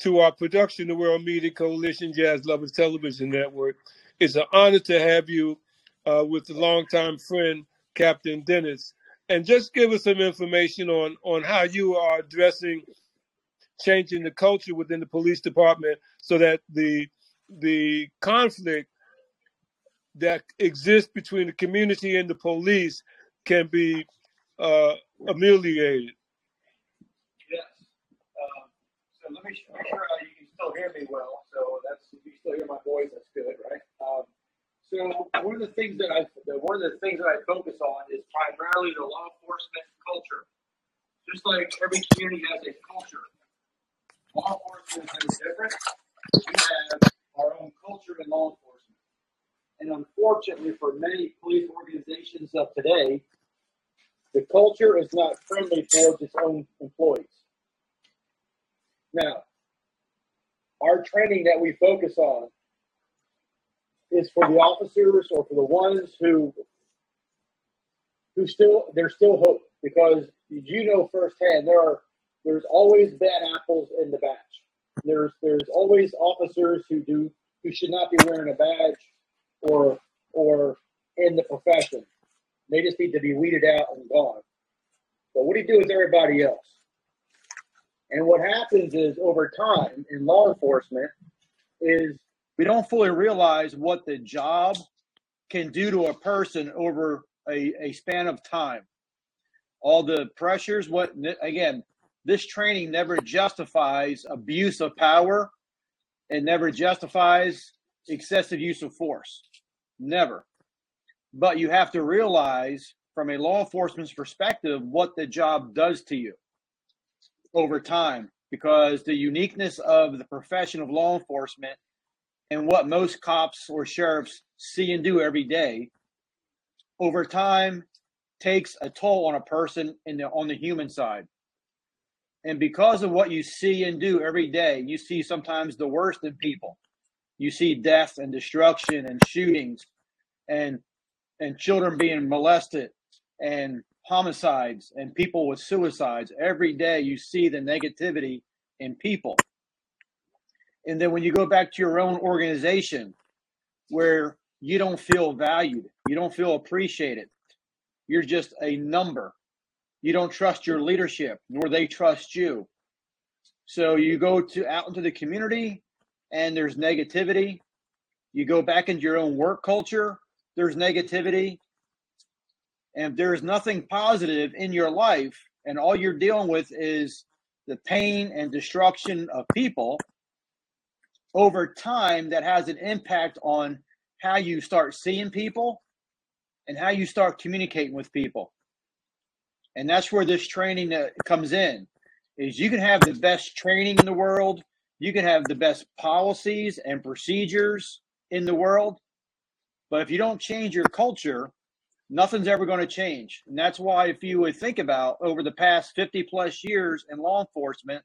to our production, the World Media Coalition Jazz Lovers Television Network. It's an honor to have you uh, with the longtime friend Captain Dennis, and just give us some information on on how you are addressing changing the culture within the police department so that the the conflict that exists between the community and the police can be uh, ameliorated. Yes. Um, so let me make sure uh, you can still hear me well. So that's if you still hear my voice, that's good, right? Um, so one of the things that I one of the things that I focus on is primarily the law enforcement culture. Just like every community has a culture, law enforcement is different. We have our own culture in law enforcement, and unfortunately, for many police organizations of today, the culture is not friendly towards its own employees. Now, our training that we focus on is for the officers or for the ones who who still there's still hope because you know firsthand there are there's always bad apples in the batch. There's there's always officers who do who should not be wearing a badge or or in the profession. They just need to be weeded out and gone. But what do you do with everybody else? And what happens is over time in law enforcement is we don't fully realize what the job can do to a person over a, a span of time. All the pressures, what again, this training never justifies abuse of power. and never justifies excessive use of force. Never. But you have to realize from a law enforcement's perspective what the job does to you over time because the uniqueness of the profession of law enforcement and what most cops or sheriffs see and do every day over time takes a toll on a person in the, on the human side. And because of what you see and do every day, you see sometimes the worst in people. You see death and destruction and shootings and and children being molested and homicides and people with suicides. Every day you see the negativity in people. And then when you go back to your own organization where you don't feel valued, you don't feel appreciated, you're just a number. You don't trust your leadership, nor they trust you. So you go to out into the community and there's negativity. You go back into your own work culture, there's negativity. And if there's nothing positive in your life and all you're dealing with is the pain and destruction of people, over time that has an impact on how you start seeing people and how you start communicating with people. And that's where this training comes in is you can have the best training in the world you can have the best policies and procedures in the world but if you don't change your culture nothing's ever going to change. And that's why if you would think about over the past 50 plus years in law enforcement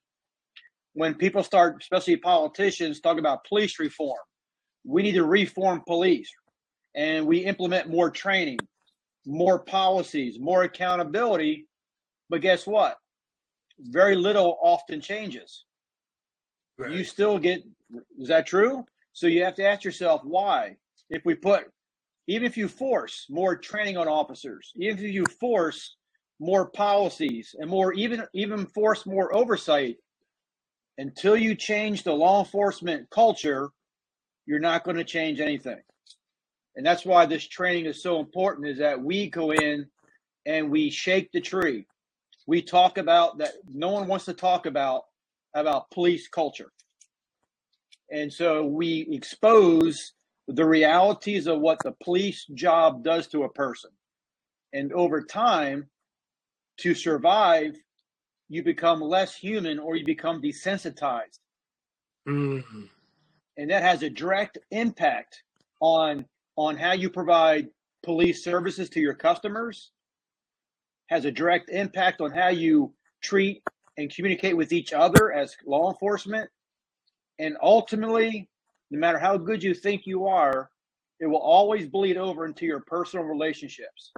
when people start, especially politicians, talk about police reform. We need to reform police and we implement more training, more policies, more accountability. But guess what? Very little often changes. Right. You still get, is that true? So you have to ask yourself why. If we put, even if you force more training on officers, even if you force more policies and more, even even force more oversight until you change the law enforcement culture, you're not going to change anything. And that's why this training is so important is that we go in and we shake the tree. We talk about that no one wants to talk about about police culture. And so we expose the realities of what the police job does to a person. And over time, to survive, you become less human or you become desensitized. Mm-hmm. And that has a direct impact on on how you provide police services to your customers, has a direct impact on how you treat and communicate with each other as law enforcement. And ultimately, no matter how good you think you are, it will always bleed over into your personal relationships.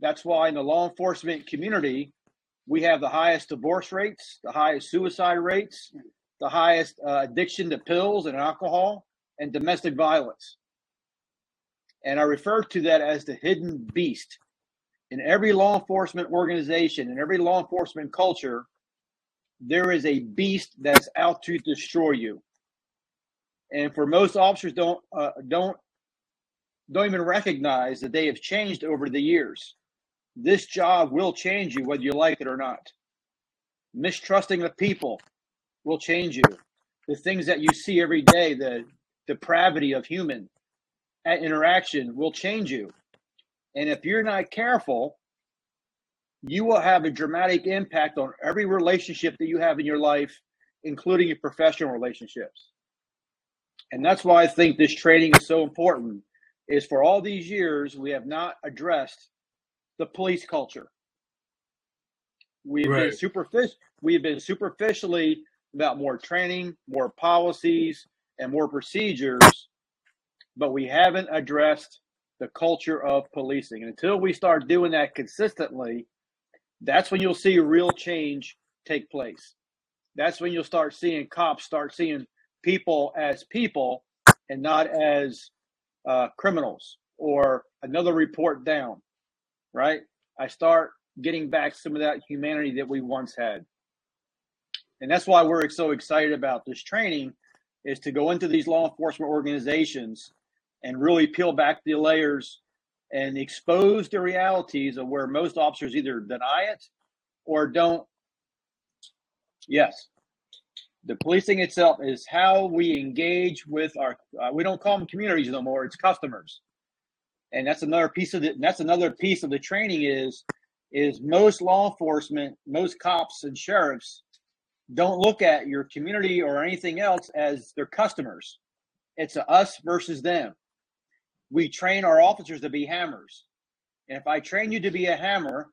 That's why in the law enforcement community, we have the highest divorce rates, the highest suicide rates, the highest uh, addiction to pills and alcohol, and domestic violence. And I refer to that as the hidden beast in every law enforcement organization, in every law enforcement culture, there is a beast that's out to destroy you. And for most officers, don't uh, don't don't even recognize that they have changed over the years. This job will change you whether you like it or not. Mistrusting the people will change you. The things that you see every day, the depravity of human interaction will change you. And if you're not careful, you will have a dramatic impact on every relationship that you have in your life, including your professional relationships. And that's why I think this training is so important. Is for all these years we have not addressed the police culture. We've Right. been superficial. We've been superficially about more training, more policies, and more procedures, but we haven't addressed the culture of policing. And until we start doing that consistently, that's when you'll see real change take place. That's when you'll start seeing cops start seeing people as people and not as uh, criminals or another report down, right? I start getting back some of that humanity that we once had. And that's why we're so excited about this training is to go into these law enforcement organizations and really peel back the layers and expose the realities of where most officers either deny it or don't. Yes, the policing itself is how we engage with our. Uh, we don't call them communities no more; it's customers, and that's another piece of the. That's another piece of the training is is most law enforcement, most cops and sheriffs don't look at your community or anything else as their customers. It's a us versus them. We train our officers to be hammers. And if I train you to be a hammer,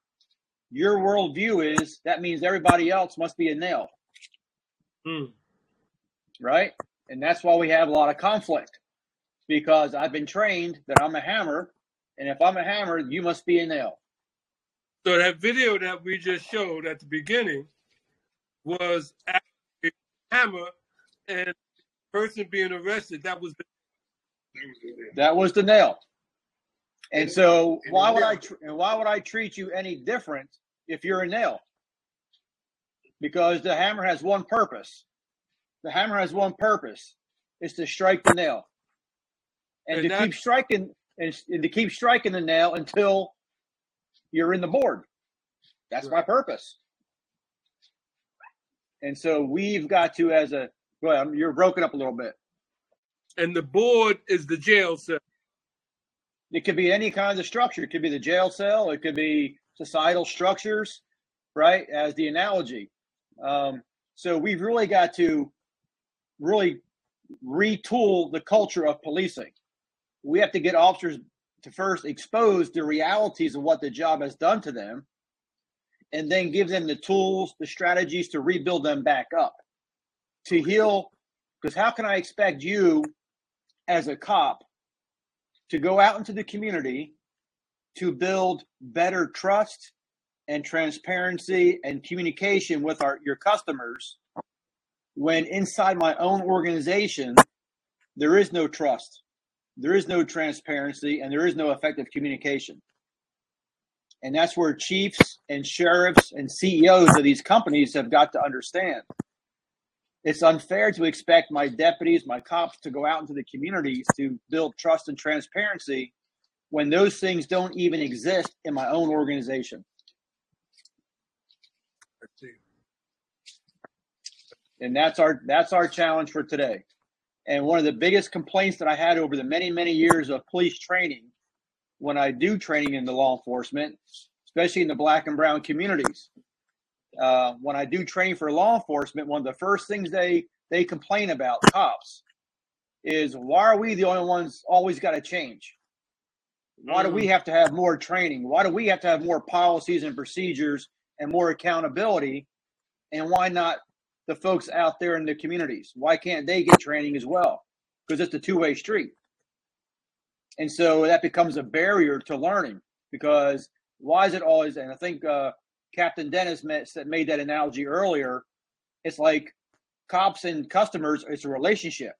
your worldview is that means everybody else must be a nail. Hmm. Right? And that's why we have a lot of conflict because I've been trained that I'm a hammer. And if I'm a hammer, you must be a nail. So that video that we just showed at the beginning was actually a hammer and person being arrested. That was the That was the nail. And so why would I tr- and why would I treat you any different if you're a nail? Because the hammer has one purpose. The hammer has one purpose. It's to strike the nail. And, And to keep striking and, and to keep striking the nail until you're in the board. That's my purpose. And so we've got to as a well, you're broken up a little bit. and the board is the jail cell. It could be any kind of structure. It could be the jail cell. It could be societal structures, right? As the analogy. Um, so we've really got to really retool the culture of policing. We have to get officers to first expose the realities of what the job has done to them, and then give them the tools, the strategies to rebuild them back up, to heal. Because how can I expect you as a cop to go out into the community to build better trust and transparency and communication with our your customers when inside my own organization there is no trust there is no transparency and there is no effective communication and that's where chiefs and sheriffs and CEOs of these companies have got to understand it's unfair to expect my deputies, my cops to go out into the communities to build trust and transparency when those things don't even exist in my own organization. And that's our that's our challenge for today. And one of the biggest complaints that I had over the many, many years of police training, when I do training in the law enforcement, especially in the black and brown communities, uh, when I do training for law enforcement, one of the first things they they complain about cops is why are we the only ones always got to change? Why do we have to have more training? Why do we have to have more policies and procedures and more accountability? And why not the folks out there in the communities? Why can't they get training as well? Because it's a two way street. And so that becomes a barrier to learning because why is it always, and I think uh, Captain Dennis made that analogy earlier. It's like cops and customers. It's a relationship,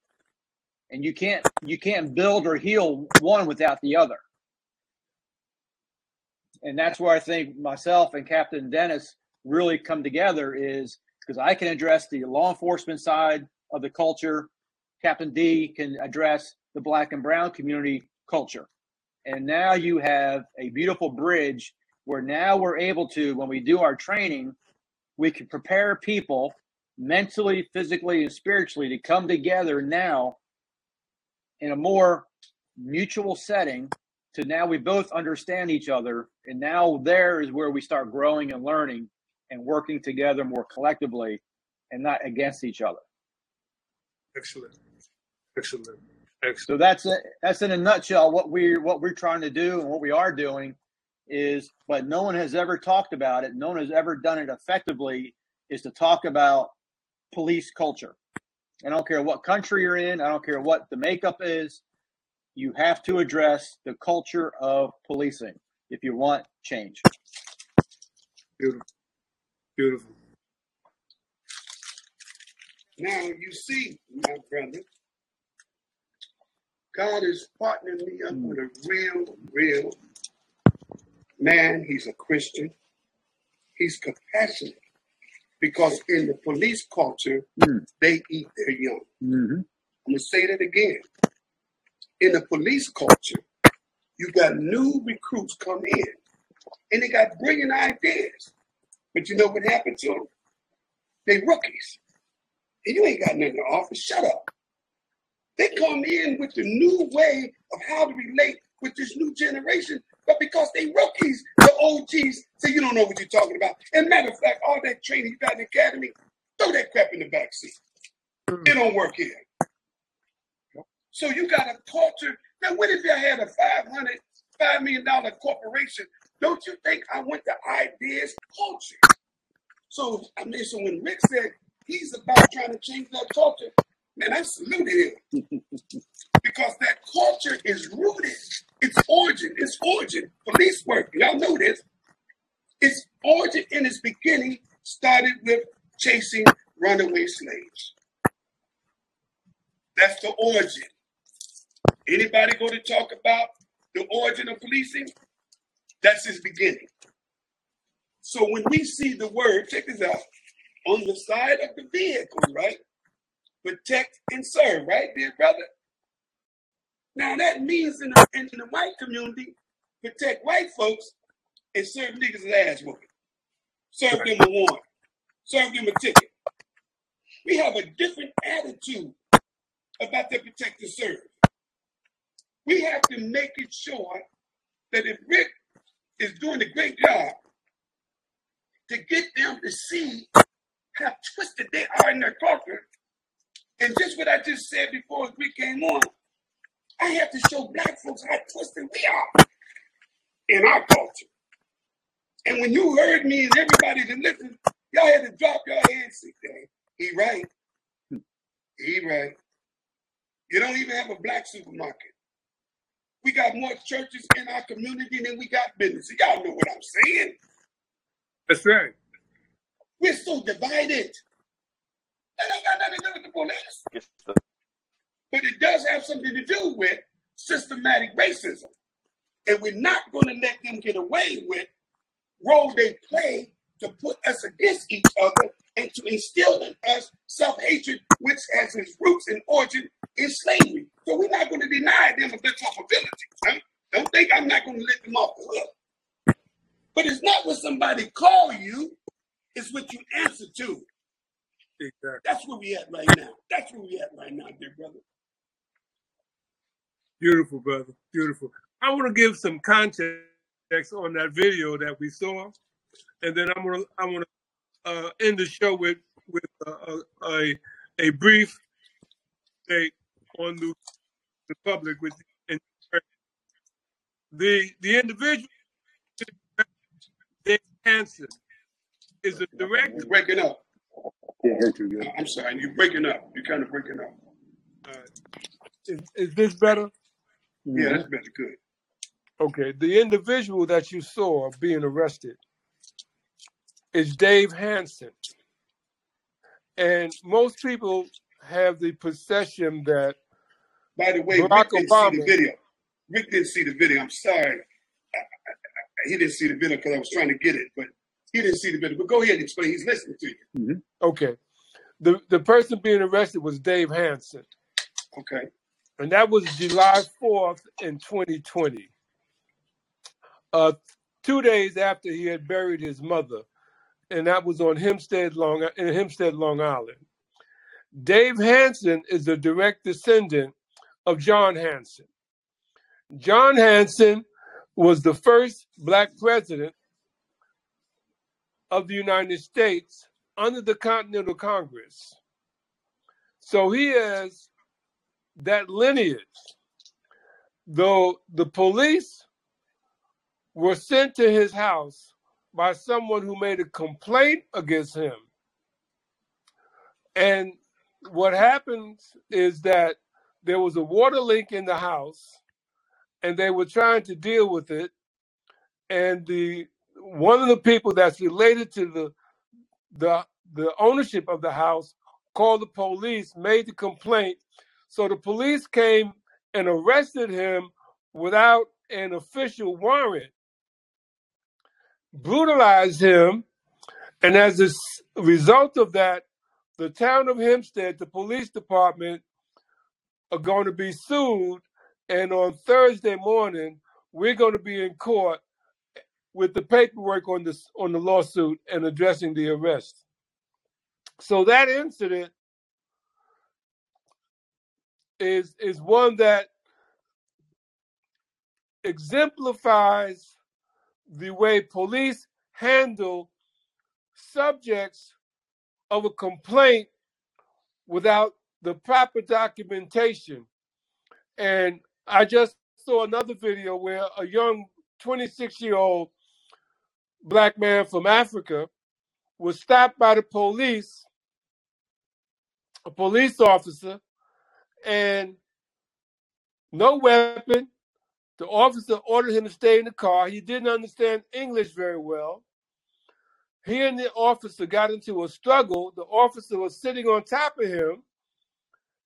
and you can't you can't build or heal one without the other. and that's where I think myself and Captain Dennis really come together is because I can address the law enforcement side of the culture. Captain D can address the black and brown community culture. And now you have a beautiful bridge where now we're able to, when we do our training, we can prepare people mentally, physically, and spiritually to come together now in a more mutual setting to now we both understand each other. And now there is where we start growing and learning and working together more collectively and not against each other. Excellent. Excellent. Excellent. So that's it. That's in a nutshell what we what we're trying to do and what we are doing is, but no one has ever talked about it. No one has ever done it effectively. Is to talk about police culture. I don't care what country you're in. I don't care what the makeup is. You have to address the culture of policing if you want change. Beautiful. Beautiful. Now you see, my brother, God is partnering me up with a real, real man. He's a Christian. He's compassionate because in the police culture, hmm. they eat their young. Mm-hmm. I'm gonna say that again. In the police culture, you got new recruits come in, and they got brilliant ideas. But you know what happened to them? They rookies, and you ain't got nothing to offer. Shut up. They come in with the new way of how to relate with this new generation, but because they rookies, the OGs say you don't know what you're talking about. And matter of fact, all that training you got in the academy, throw that crap in the back seat. Hmm. It don't work here. So you got a culture. Now, what if I had a 500, $5 million corporation? Don't you think I went to ideas culture? So, I mean, so when Rick said he's about trying to change that culture, man, I saluted him because that culture is rooted. Its origin, its origin, police work. Y'all know this. Its origin in its beginning started with chasing runaway slaves. That's the origin. Anybody going to talk about the origin of policing? That's its beginning. So when we see the word, check this out, on the side of the vehicle, right? Protect and serve, right, dear brother? Now that means in the, in the white community, protect white folks and serve niggas as ass whooping. Serve them a warrant. Serve them a ticket. We have a different attitude about the protect and serve. We have to make it sure that if Rick is doing a great job to get them to see how twisted they are in their culture, and just what I just said before we came on, I have to show black folks how twisted we are in our culture. And when you heard me and everybody that listened, y'all had to drop your hands he right. He right. You don't even have a black supermarket. We got more churches in our community than we got businesses. Y'all know what I'm saying. That's right. We're so divided. That ain't got nothing to do with the police. But it does have something to do with systematic racism. And we're not going to let them get away with role they play to put us against each other and to instill in us self-hatred, which has its roots and origin in slavery. So we're not going to deny them of their culpability. Huh? Don't think I'm not going to let them off the hook. But it's not what somebody call you, it's what you answer to. Exactly. That's where we at right now. That's where we at right now, dear brother. Beautiful, brother. Beautiful. I want to give some context on that video that we saw, and then I'm gonna I want to uh, end the show with with uh, a a brief take on the, the public with and the the individual Dave Hansen is a director. You're breaking up. I'm sorry, you're breaking up. You're kind of breaking up. Uh, is, is this better? Yeah, mm-hmm. that's better. Good. Okay, the individual that you saw being arrested is Dave Hansen. And most people have the perception that By the way, Barack Rick didn't see Obama, the video. Rick didn't see the video. I'm sorry. he didn't see the video because I was trying to get it, but he didn't see the video. But go ahead and explain. He's listening to you. Mm-hmm. Okay. The the person being arrested was Dave Hansen, Okay. And that was July 4th in 2020. Uh, two days after he had buried his mother, and that was on Hempstead, Long in Hempstead, Long Island. Dave Hansen is a direct descendant of John Hanson. John Hanson was the first black president of the United States under the Continental Congress. So he has that lineage. Though the police were sent to his house by someone who made a complaint against him. And what happens is that there was a water leak in the house and they were trying to deal with it and the one of the people that's related to the the the ownership of the house called the police made the complaint so the police came and arrested him without an official warrant brutalized him and as a result of that the town of hempstead the police department are going to be sued and on thursday morning we're going to be in court eh, with the paperwork on this on the lawsuit and addressing the arrest. So that incident is is one that exemplifies the way police handle subjects of a complaint without the proper documentation. And I just saw another video where a young 26 year old black man from Africa was stopped by the police, a police officer, and no weapon. The officer ordered him to stay in the car. He didn't understand English very well. He and the officer got into a struggle. The officer was sitting on top of him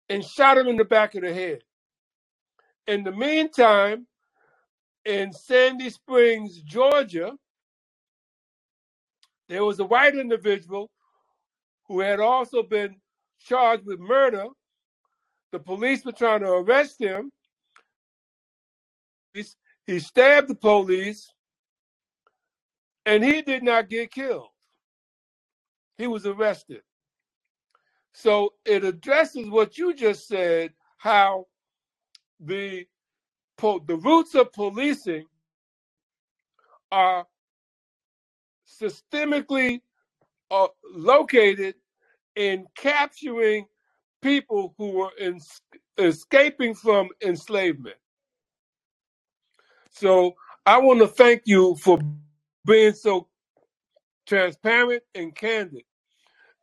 and shot him in the back of the head. In the meantime, in Sandy Springs, Georgia, there was a white individual who had also been charged with murder. The police were trying to arrest him. He, he stabbed the police and he did not get killed. He was arrested. So it addresses what you just said how the po- the roots of policing are systemically uh, located in capturing people who were in, escaping from enslavement. So I want to thank you for being so transparent and candid.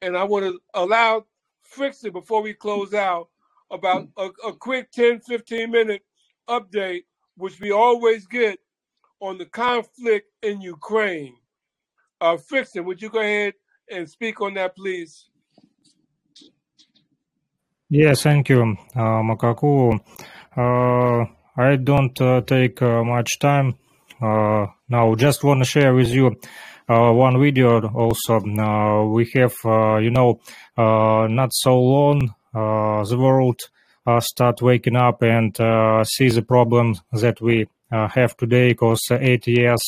And I want to allow Frickson, before we close out, about a, a quick 10, 15 minute update, which we always get on the conflict in Ukraine. Uh, would you go ahead and speak on that, please? Yes, thank you, uh, Makaku. Uh, I don't uh, take uh, much time uh, now. Just want to share with you uh, one video. Also, we have, you know, not so long the world start waking up and see the problem that we have today. Because eight years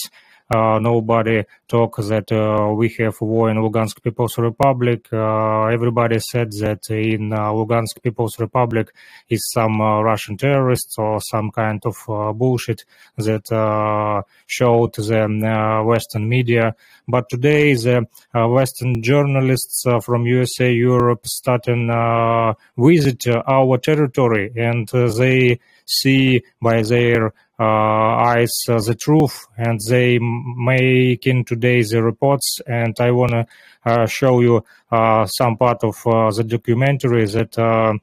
nobody talk that uh, we have war in Lugansk People's Republic. Uh, everybody said that in uh, Lugansk People's Republic is some uh, Russian terrorists or some kind of uh, bullshit that uh, showed the uh, Western media. But today, the uh, Western journalists uh, from USA, Europe, starting uh, visit uh, our territory, and uh, they see by their uh, eyes uh, the truth, and they making today the reports. And I wanna uh, show you some part of the documentary that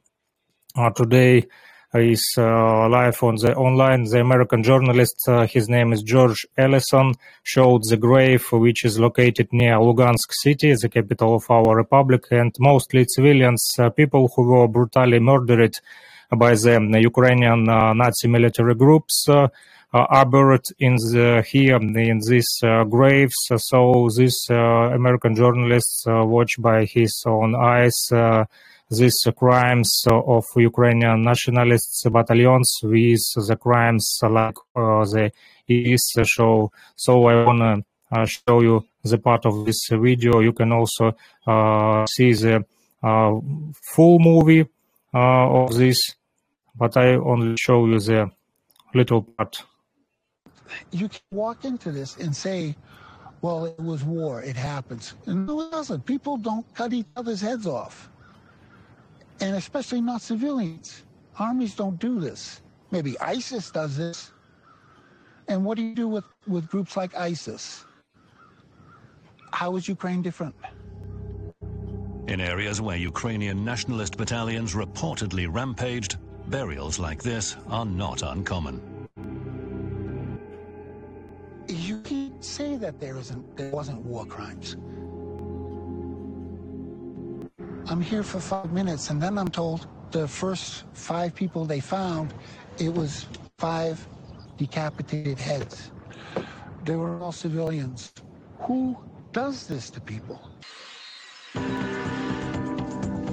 today is uh, live on the online. The American journalist, uh, his name is George Eliason, showed the grave which is located near Lugansk city, the capital of our republic, and mostly civilians, uh, people who were brutally murdered by the Ukrainian uh, Nazi military groups. Uh, are buried in the, here in these graves. So this American journalist watched by his own eyes these crimes of Ukrainian nationalists battalions with the crimes like the East show. So I wanna uh, show you the part of this video. You can also uh, see the uh, full movie of this, but I only show you the little part. You can walk into this and say, well, it was war, it happens. And no, it doesn't. People don't cut each other's heads off. And especially not civilians. Armies don't do this. Maybe ISIS does this. And what do you do with, with groups like ISIS? How is Ukraine different? In areas where Ukrainian nationalist battalions reportedly rampaged, burials like this are not uncommon. You can't say that there isn't there wasn't war crimes. I'm here for five minutes and then I'm told the first five people they found, it was five decapitated heads. They were all civilians. Who does this to people?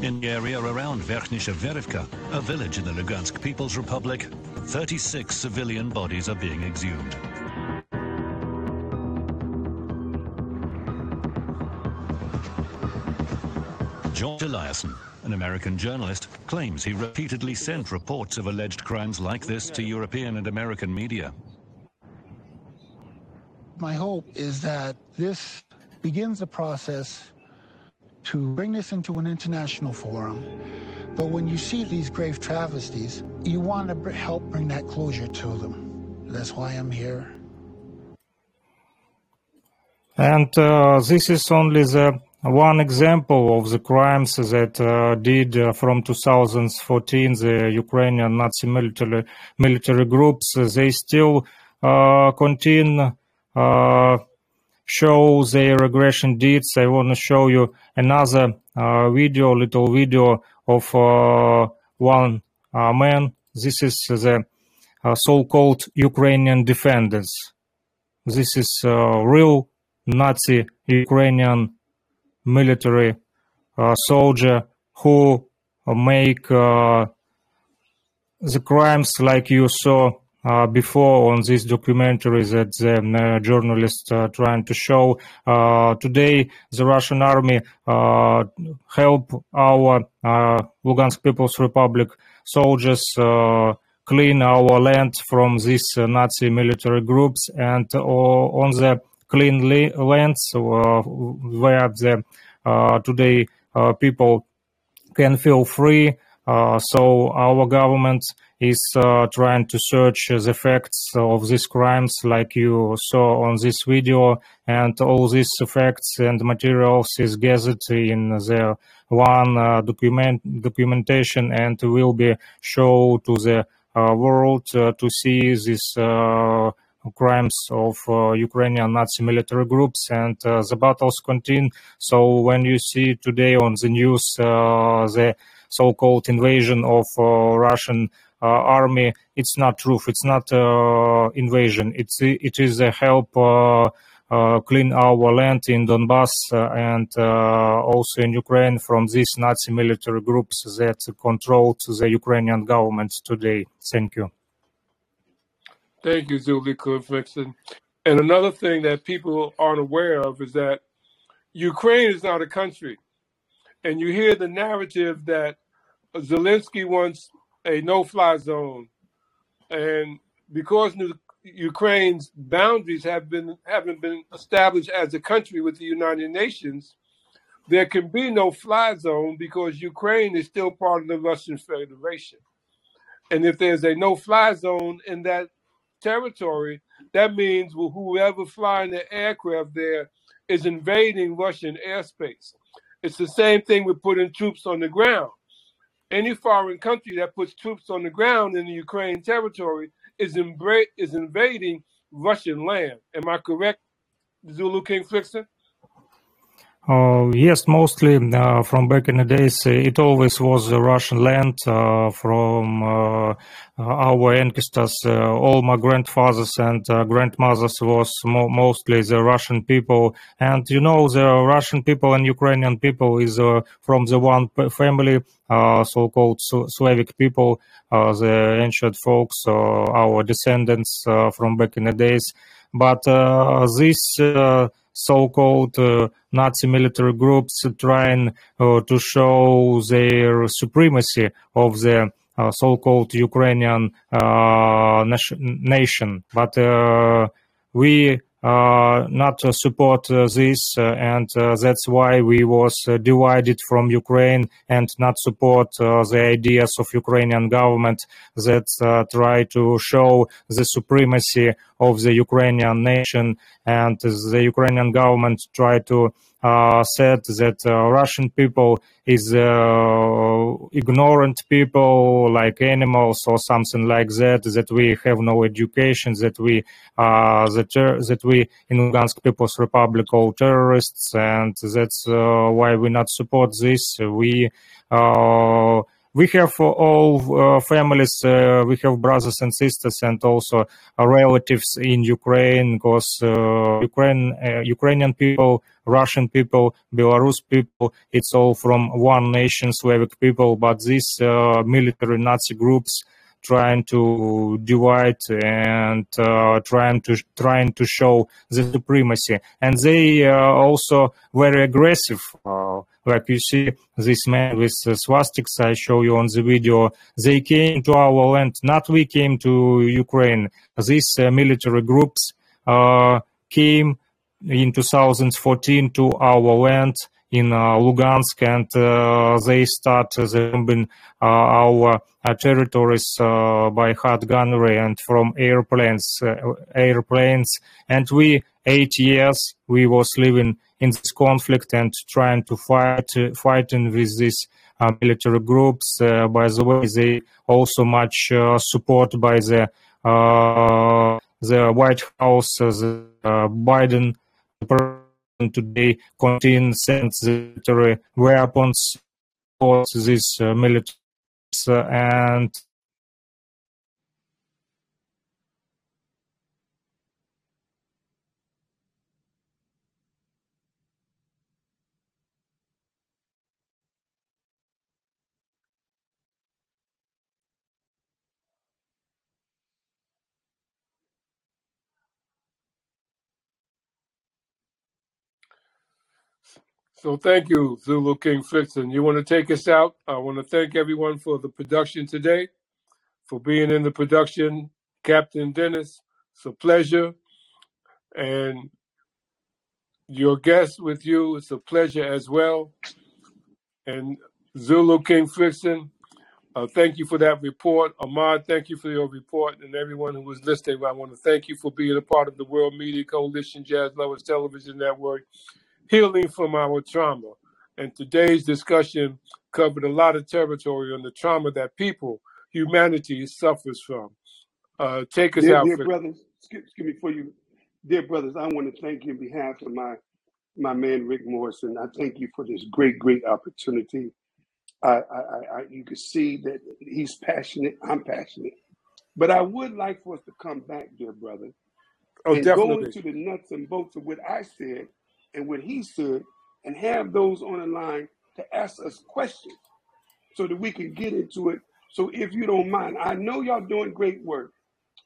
In the area around Verkhnysha Verivka, a village in the Lugansk People's Republic, 36 civilian bodies are being exhumed. George Eliason, an American journalist, claims he repeatedly sent reports of alleged crimes like this to European and American media. My hope is that this begins a process to bring this into an international forum. But when you see these grave travesties, you want to help bring that closure to them. That's why I'm here. And uh, this is only the one example of the crimes that uh, did uh, from 2014 the Ukrainian Nazi military military groups. They still uh, continue uh, show their regression deeds. I want to show you another uh, video, little video of uh, one man. This is the so-called Ukrainian defenders. This is real Nazi Ukrainian military uh, soldier who make uh, the crimes like you saw uh, before on this documentary that the uh, journalists uh, trying to show. Uh, today, the Russian army help our Lugansk People's Republic soldiers clean our land from these Nazi military groups and on the clean lands uh, where the uh, today uh, people can feel free. so our government is uh, trying to search the facts of these crimes like you saw on this video and all these facts and materials is gathered in the one uh, document documentation and will be shown to the uh, world to see this crimes of uh, Ukrainian Nazi military groups and uh, the battles continue. So when you see today on the news uh, the so-called invasion of Russian army, it's not truth. It's not invasion. It's it is a help. Uh, clean our land in Donbass uh, and uh, also in Ukraine from these Nazi military groups that control the Ukrainian government today. Thank you. Thank you, Zuli Clifton. And another thing that people aren't aware of is that Ukraine is not a country. And you hear the narrative that Zelensky wants a no fly zone. And because Ukraine's boundaries have been haven't been established as a country with the United Nations, there can be no fly zone because Ukraine is still part of the Russian Federation. And if there's a no fly zone in that territory, that means whoever flying the aircraft there is invading Russian airspace. It's the same thing with putting troops on the ground. Any foreign country that puts troops on the ground in the Ukraine territory is, imbra- is invading Russian land. Am I correct, Zulu King Flixon? Uh, yes, mostly uh, from back in the days, uh, it always was Russian land uh, from uh, our ancestors. Uh, all my grandfathers and grandmothers was mo- mostly the Russian people. And you know, the Russian people and Ukrainian people is from the one family, so-called Slavic people, the ancient folks, our descendants from back in the days. But this so-called uh, Nazi military groups trying uh, to show their supremacy of the uh, so-called Ukrainian nation. But we uh, not support uh, this, uh, and that's why we was divided from Ukraine and not support the ideas of Ukrainian government that try to show the supremacy of the Ukrainian nation, and the Ukrainian government try to uh, said that uh, Russian people is uh, ignorant people like animals or something like that. That we have no education. That we that that we in Lugansk People's Republic all terrorists, and that's why we not support this. We we have all uh, families, uh, we have brothers and sisters, and also uh, relatives in Ukraine, because Ukraine, Ukrainian people, Russian people, Belarus people, it's all from one nation, Slavic people, but these military Nazi groups trying to divide and uh, trying to trying to show the supremacy. And they uh, also very aggressive uh, like you see this man with swastikas I show you on the video. They came to our land. Not we came to Ukraine. These uh, military groups uh, came in 2014 to our land in uh, Lugansk, and uh, they start bombing uh, our territories by hard gunnery and from airplanes, airplanes. And we, eight years, we was living in this conflict and trying to fight, fighting with these uh, military groups. Uh, by the way, they also much uh, support by the the White House, the Biden today contain sensitive weapons for these uh, militaries uh, and So thank you, Zulu King Fritzen. You want to take us out? I want to thank everyone for the production today, for being in the production. Captain Dennis, it's a pleasure. And your guest with you, it's a pleasure as well. And Zulu King Fritzen, uh, thank you for that report. Ahmad, thank you for your report. And everyone who was listening, I want to thank you for being a part of the World Media Coalition Jazz Lovers Television Network healing from our trauma. And today's discussion covered a lot of territory on the trauma that people, humanity, suffers from. Uh, take us Dear, out. dear brothers, excuse, excuse me for you, dear brothers. I want to thank you on behalf of my my man Rick Morrison. I thank you for this great, great opportunity. I, I, I, I you can see that he's passionate. I'm passionate, but I would like for us to come back, dear brother, oh, and go definitely. into the nuts and bolts of what I said and what he said and have those on the line to ask us questions so that we can get into it. So if you don't mind, I know y'all doing great work,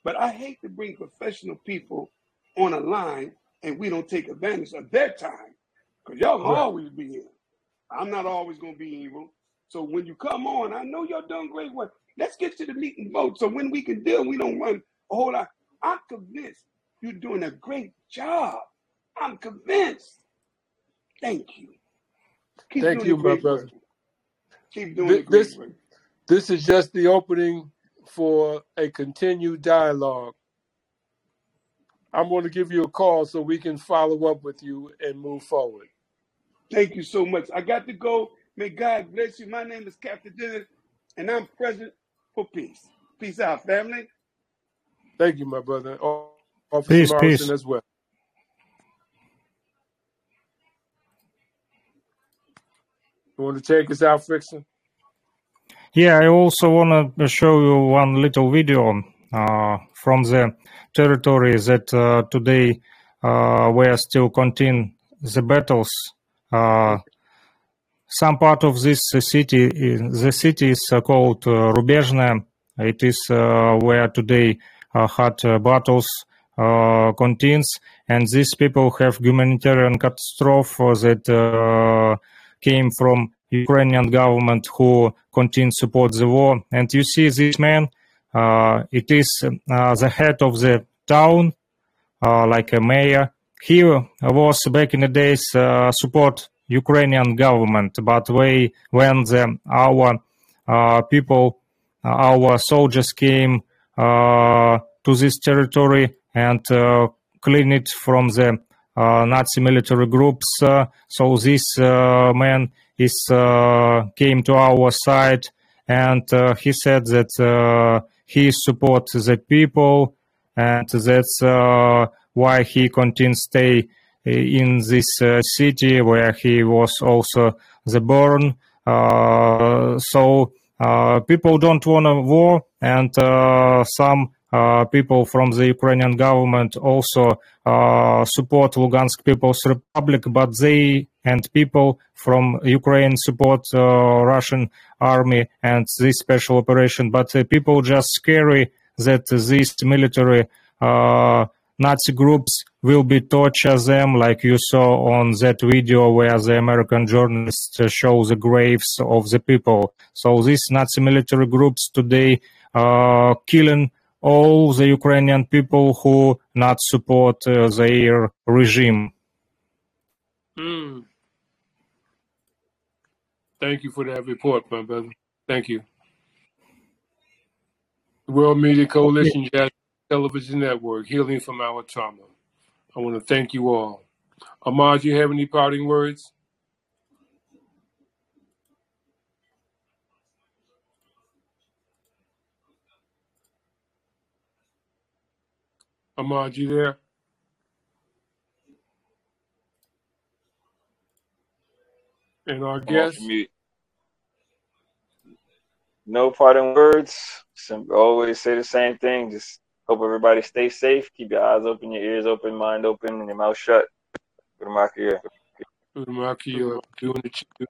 but I hate to bring professional people on a line and we don't take advantage of their time because y'all Right. always be here. I'm not always going to be evil. So when you come on, I know y'all doing great work. Let's get to the meat and vote. So when we can deal, we don't run a whole lot. I'm convinced you're doing a great job. I'm convinced. Thank you. Keep Thank doing you, the my great brother. work. Keep doing the Th- great This work. this is just the opening for a continued dialogue. I'm going to give you a call so we can follow up with you and move forward. Thank you so much. I got to go. May God bless you. My name is Captain Dennis, and I'm present for peace. Peace out, family. Thank you, my brother. Officer peace, Morrison peace. as well. You want to take us out, Frickson? Yeah, I also want to show you one little video uh, from the territory that uh, today uh, were still continue the battles. Uh, some part of this city, the city is uh, called uh, Rubezhne. It is uh, where today uh, had uh, battles uh, continues, and these people have humanitarian catastrophe that uh, came from Ukrainian government who continue support the war. And you see this man, uh, it is uh, the head of the town, uh, like a mayor. He was back in the days uh, support Ukrainian government, but we, when the, our uh, people, uh, our soldiers came to this territory and clean it from the Nazi military groups. Uh, so this uh, man is uh, came to our side and uh, he said that uh, he supports the people and that's uh, why he continues stay in this uh, city where he was also the born. Uh, so uh, people don't want a war, and uh, some uh, people from the Ukrainian government also uh, support Lugansk People's Republic, but they and people from Ukraine support uh, Russian army and this special operation. But uh, people just scary that these military uh, Nazi groups will be torture them, like you saw on that video where the American journalists show the graves of the people. So these Nazi military groups today are killing all the Ukrainian people who not support uh, their regime. Mm. Thank you for that report, my brother. Thank you. World Media Coalition Jazz Television Network, Healing from Our Trauma. I want to thank you all. Ahmad, you have any parting words? Ahmad, you there? And our I'm off guest? mute. No parting words. Sim- Always say the same thing. Just hope everybody stay safe. Keep your eyes open, your ears open, mind open, and your mouth shut. Good here. Mark, you're doing the, doing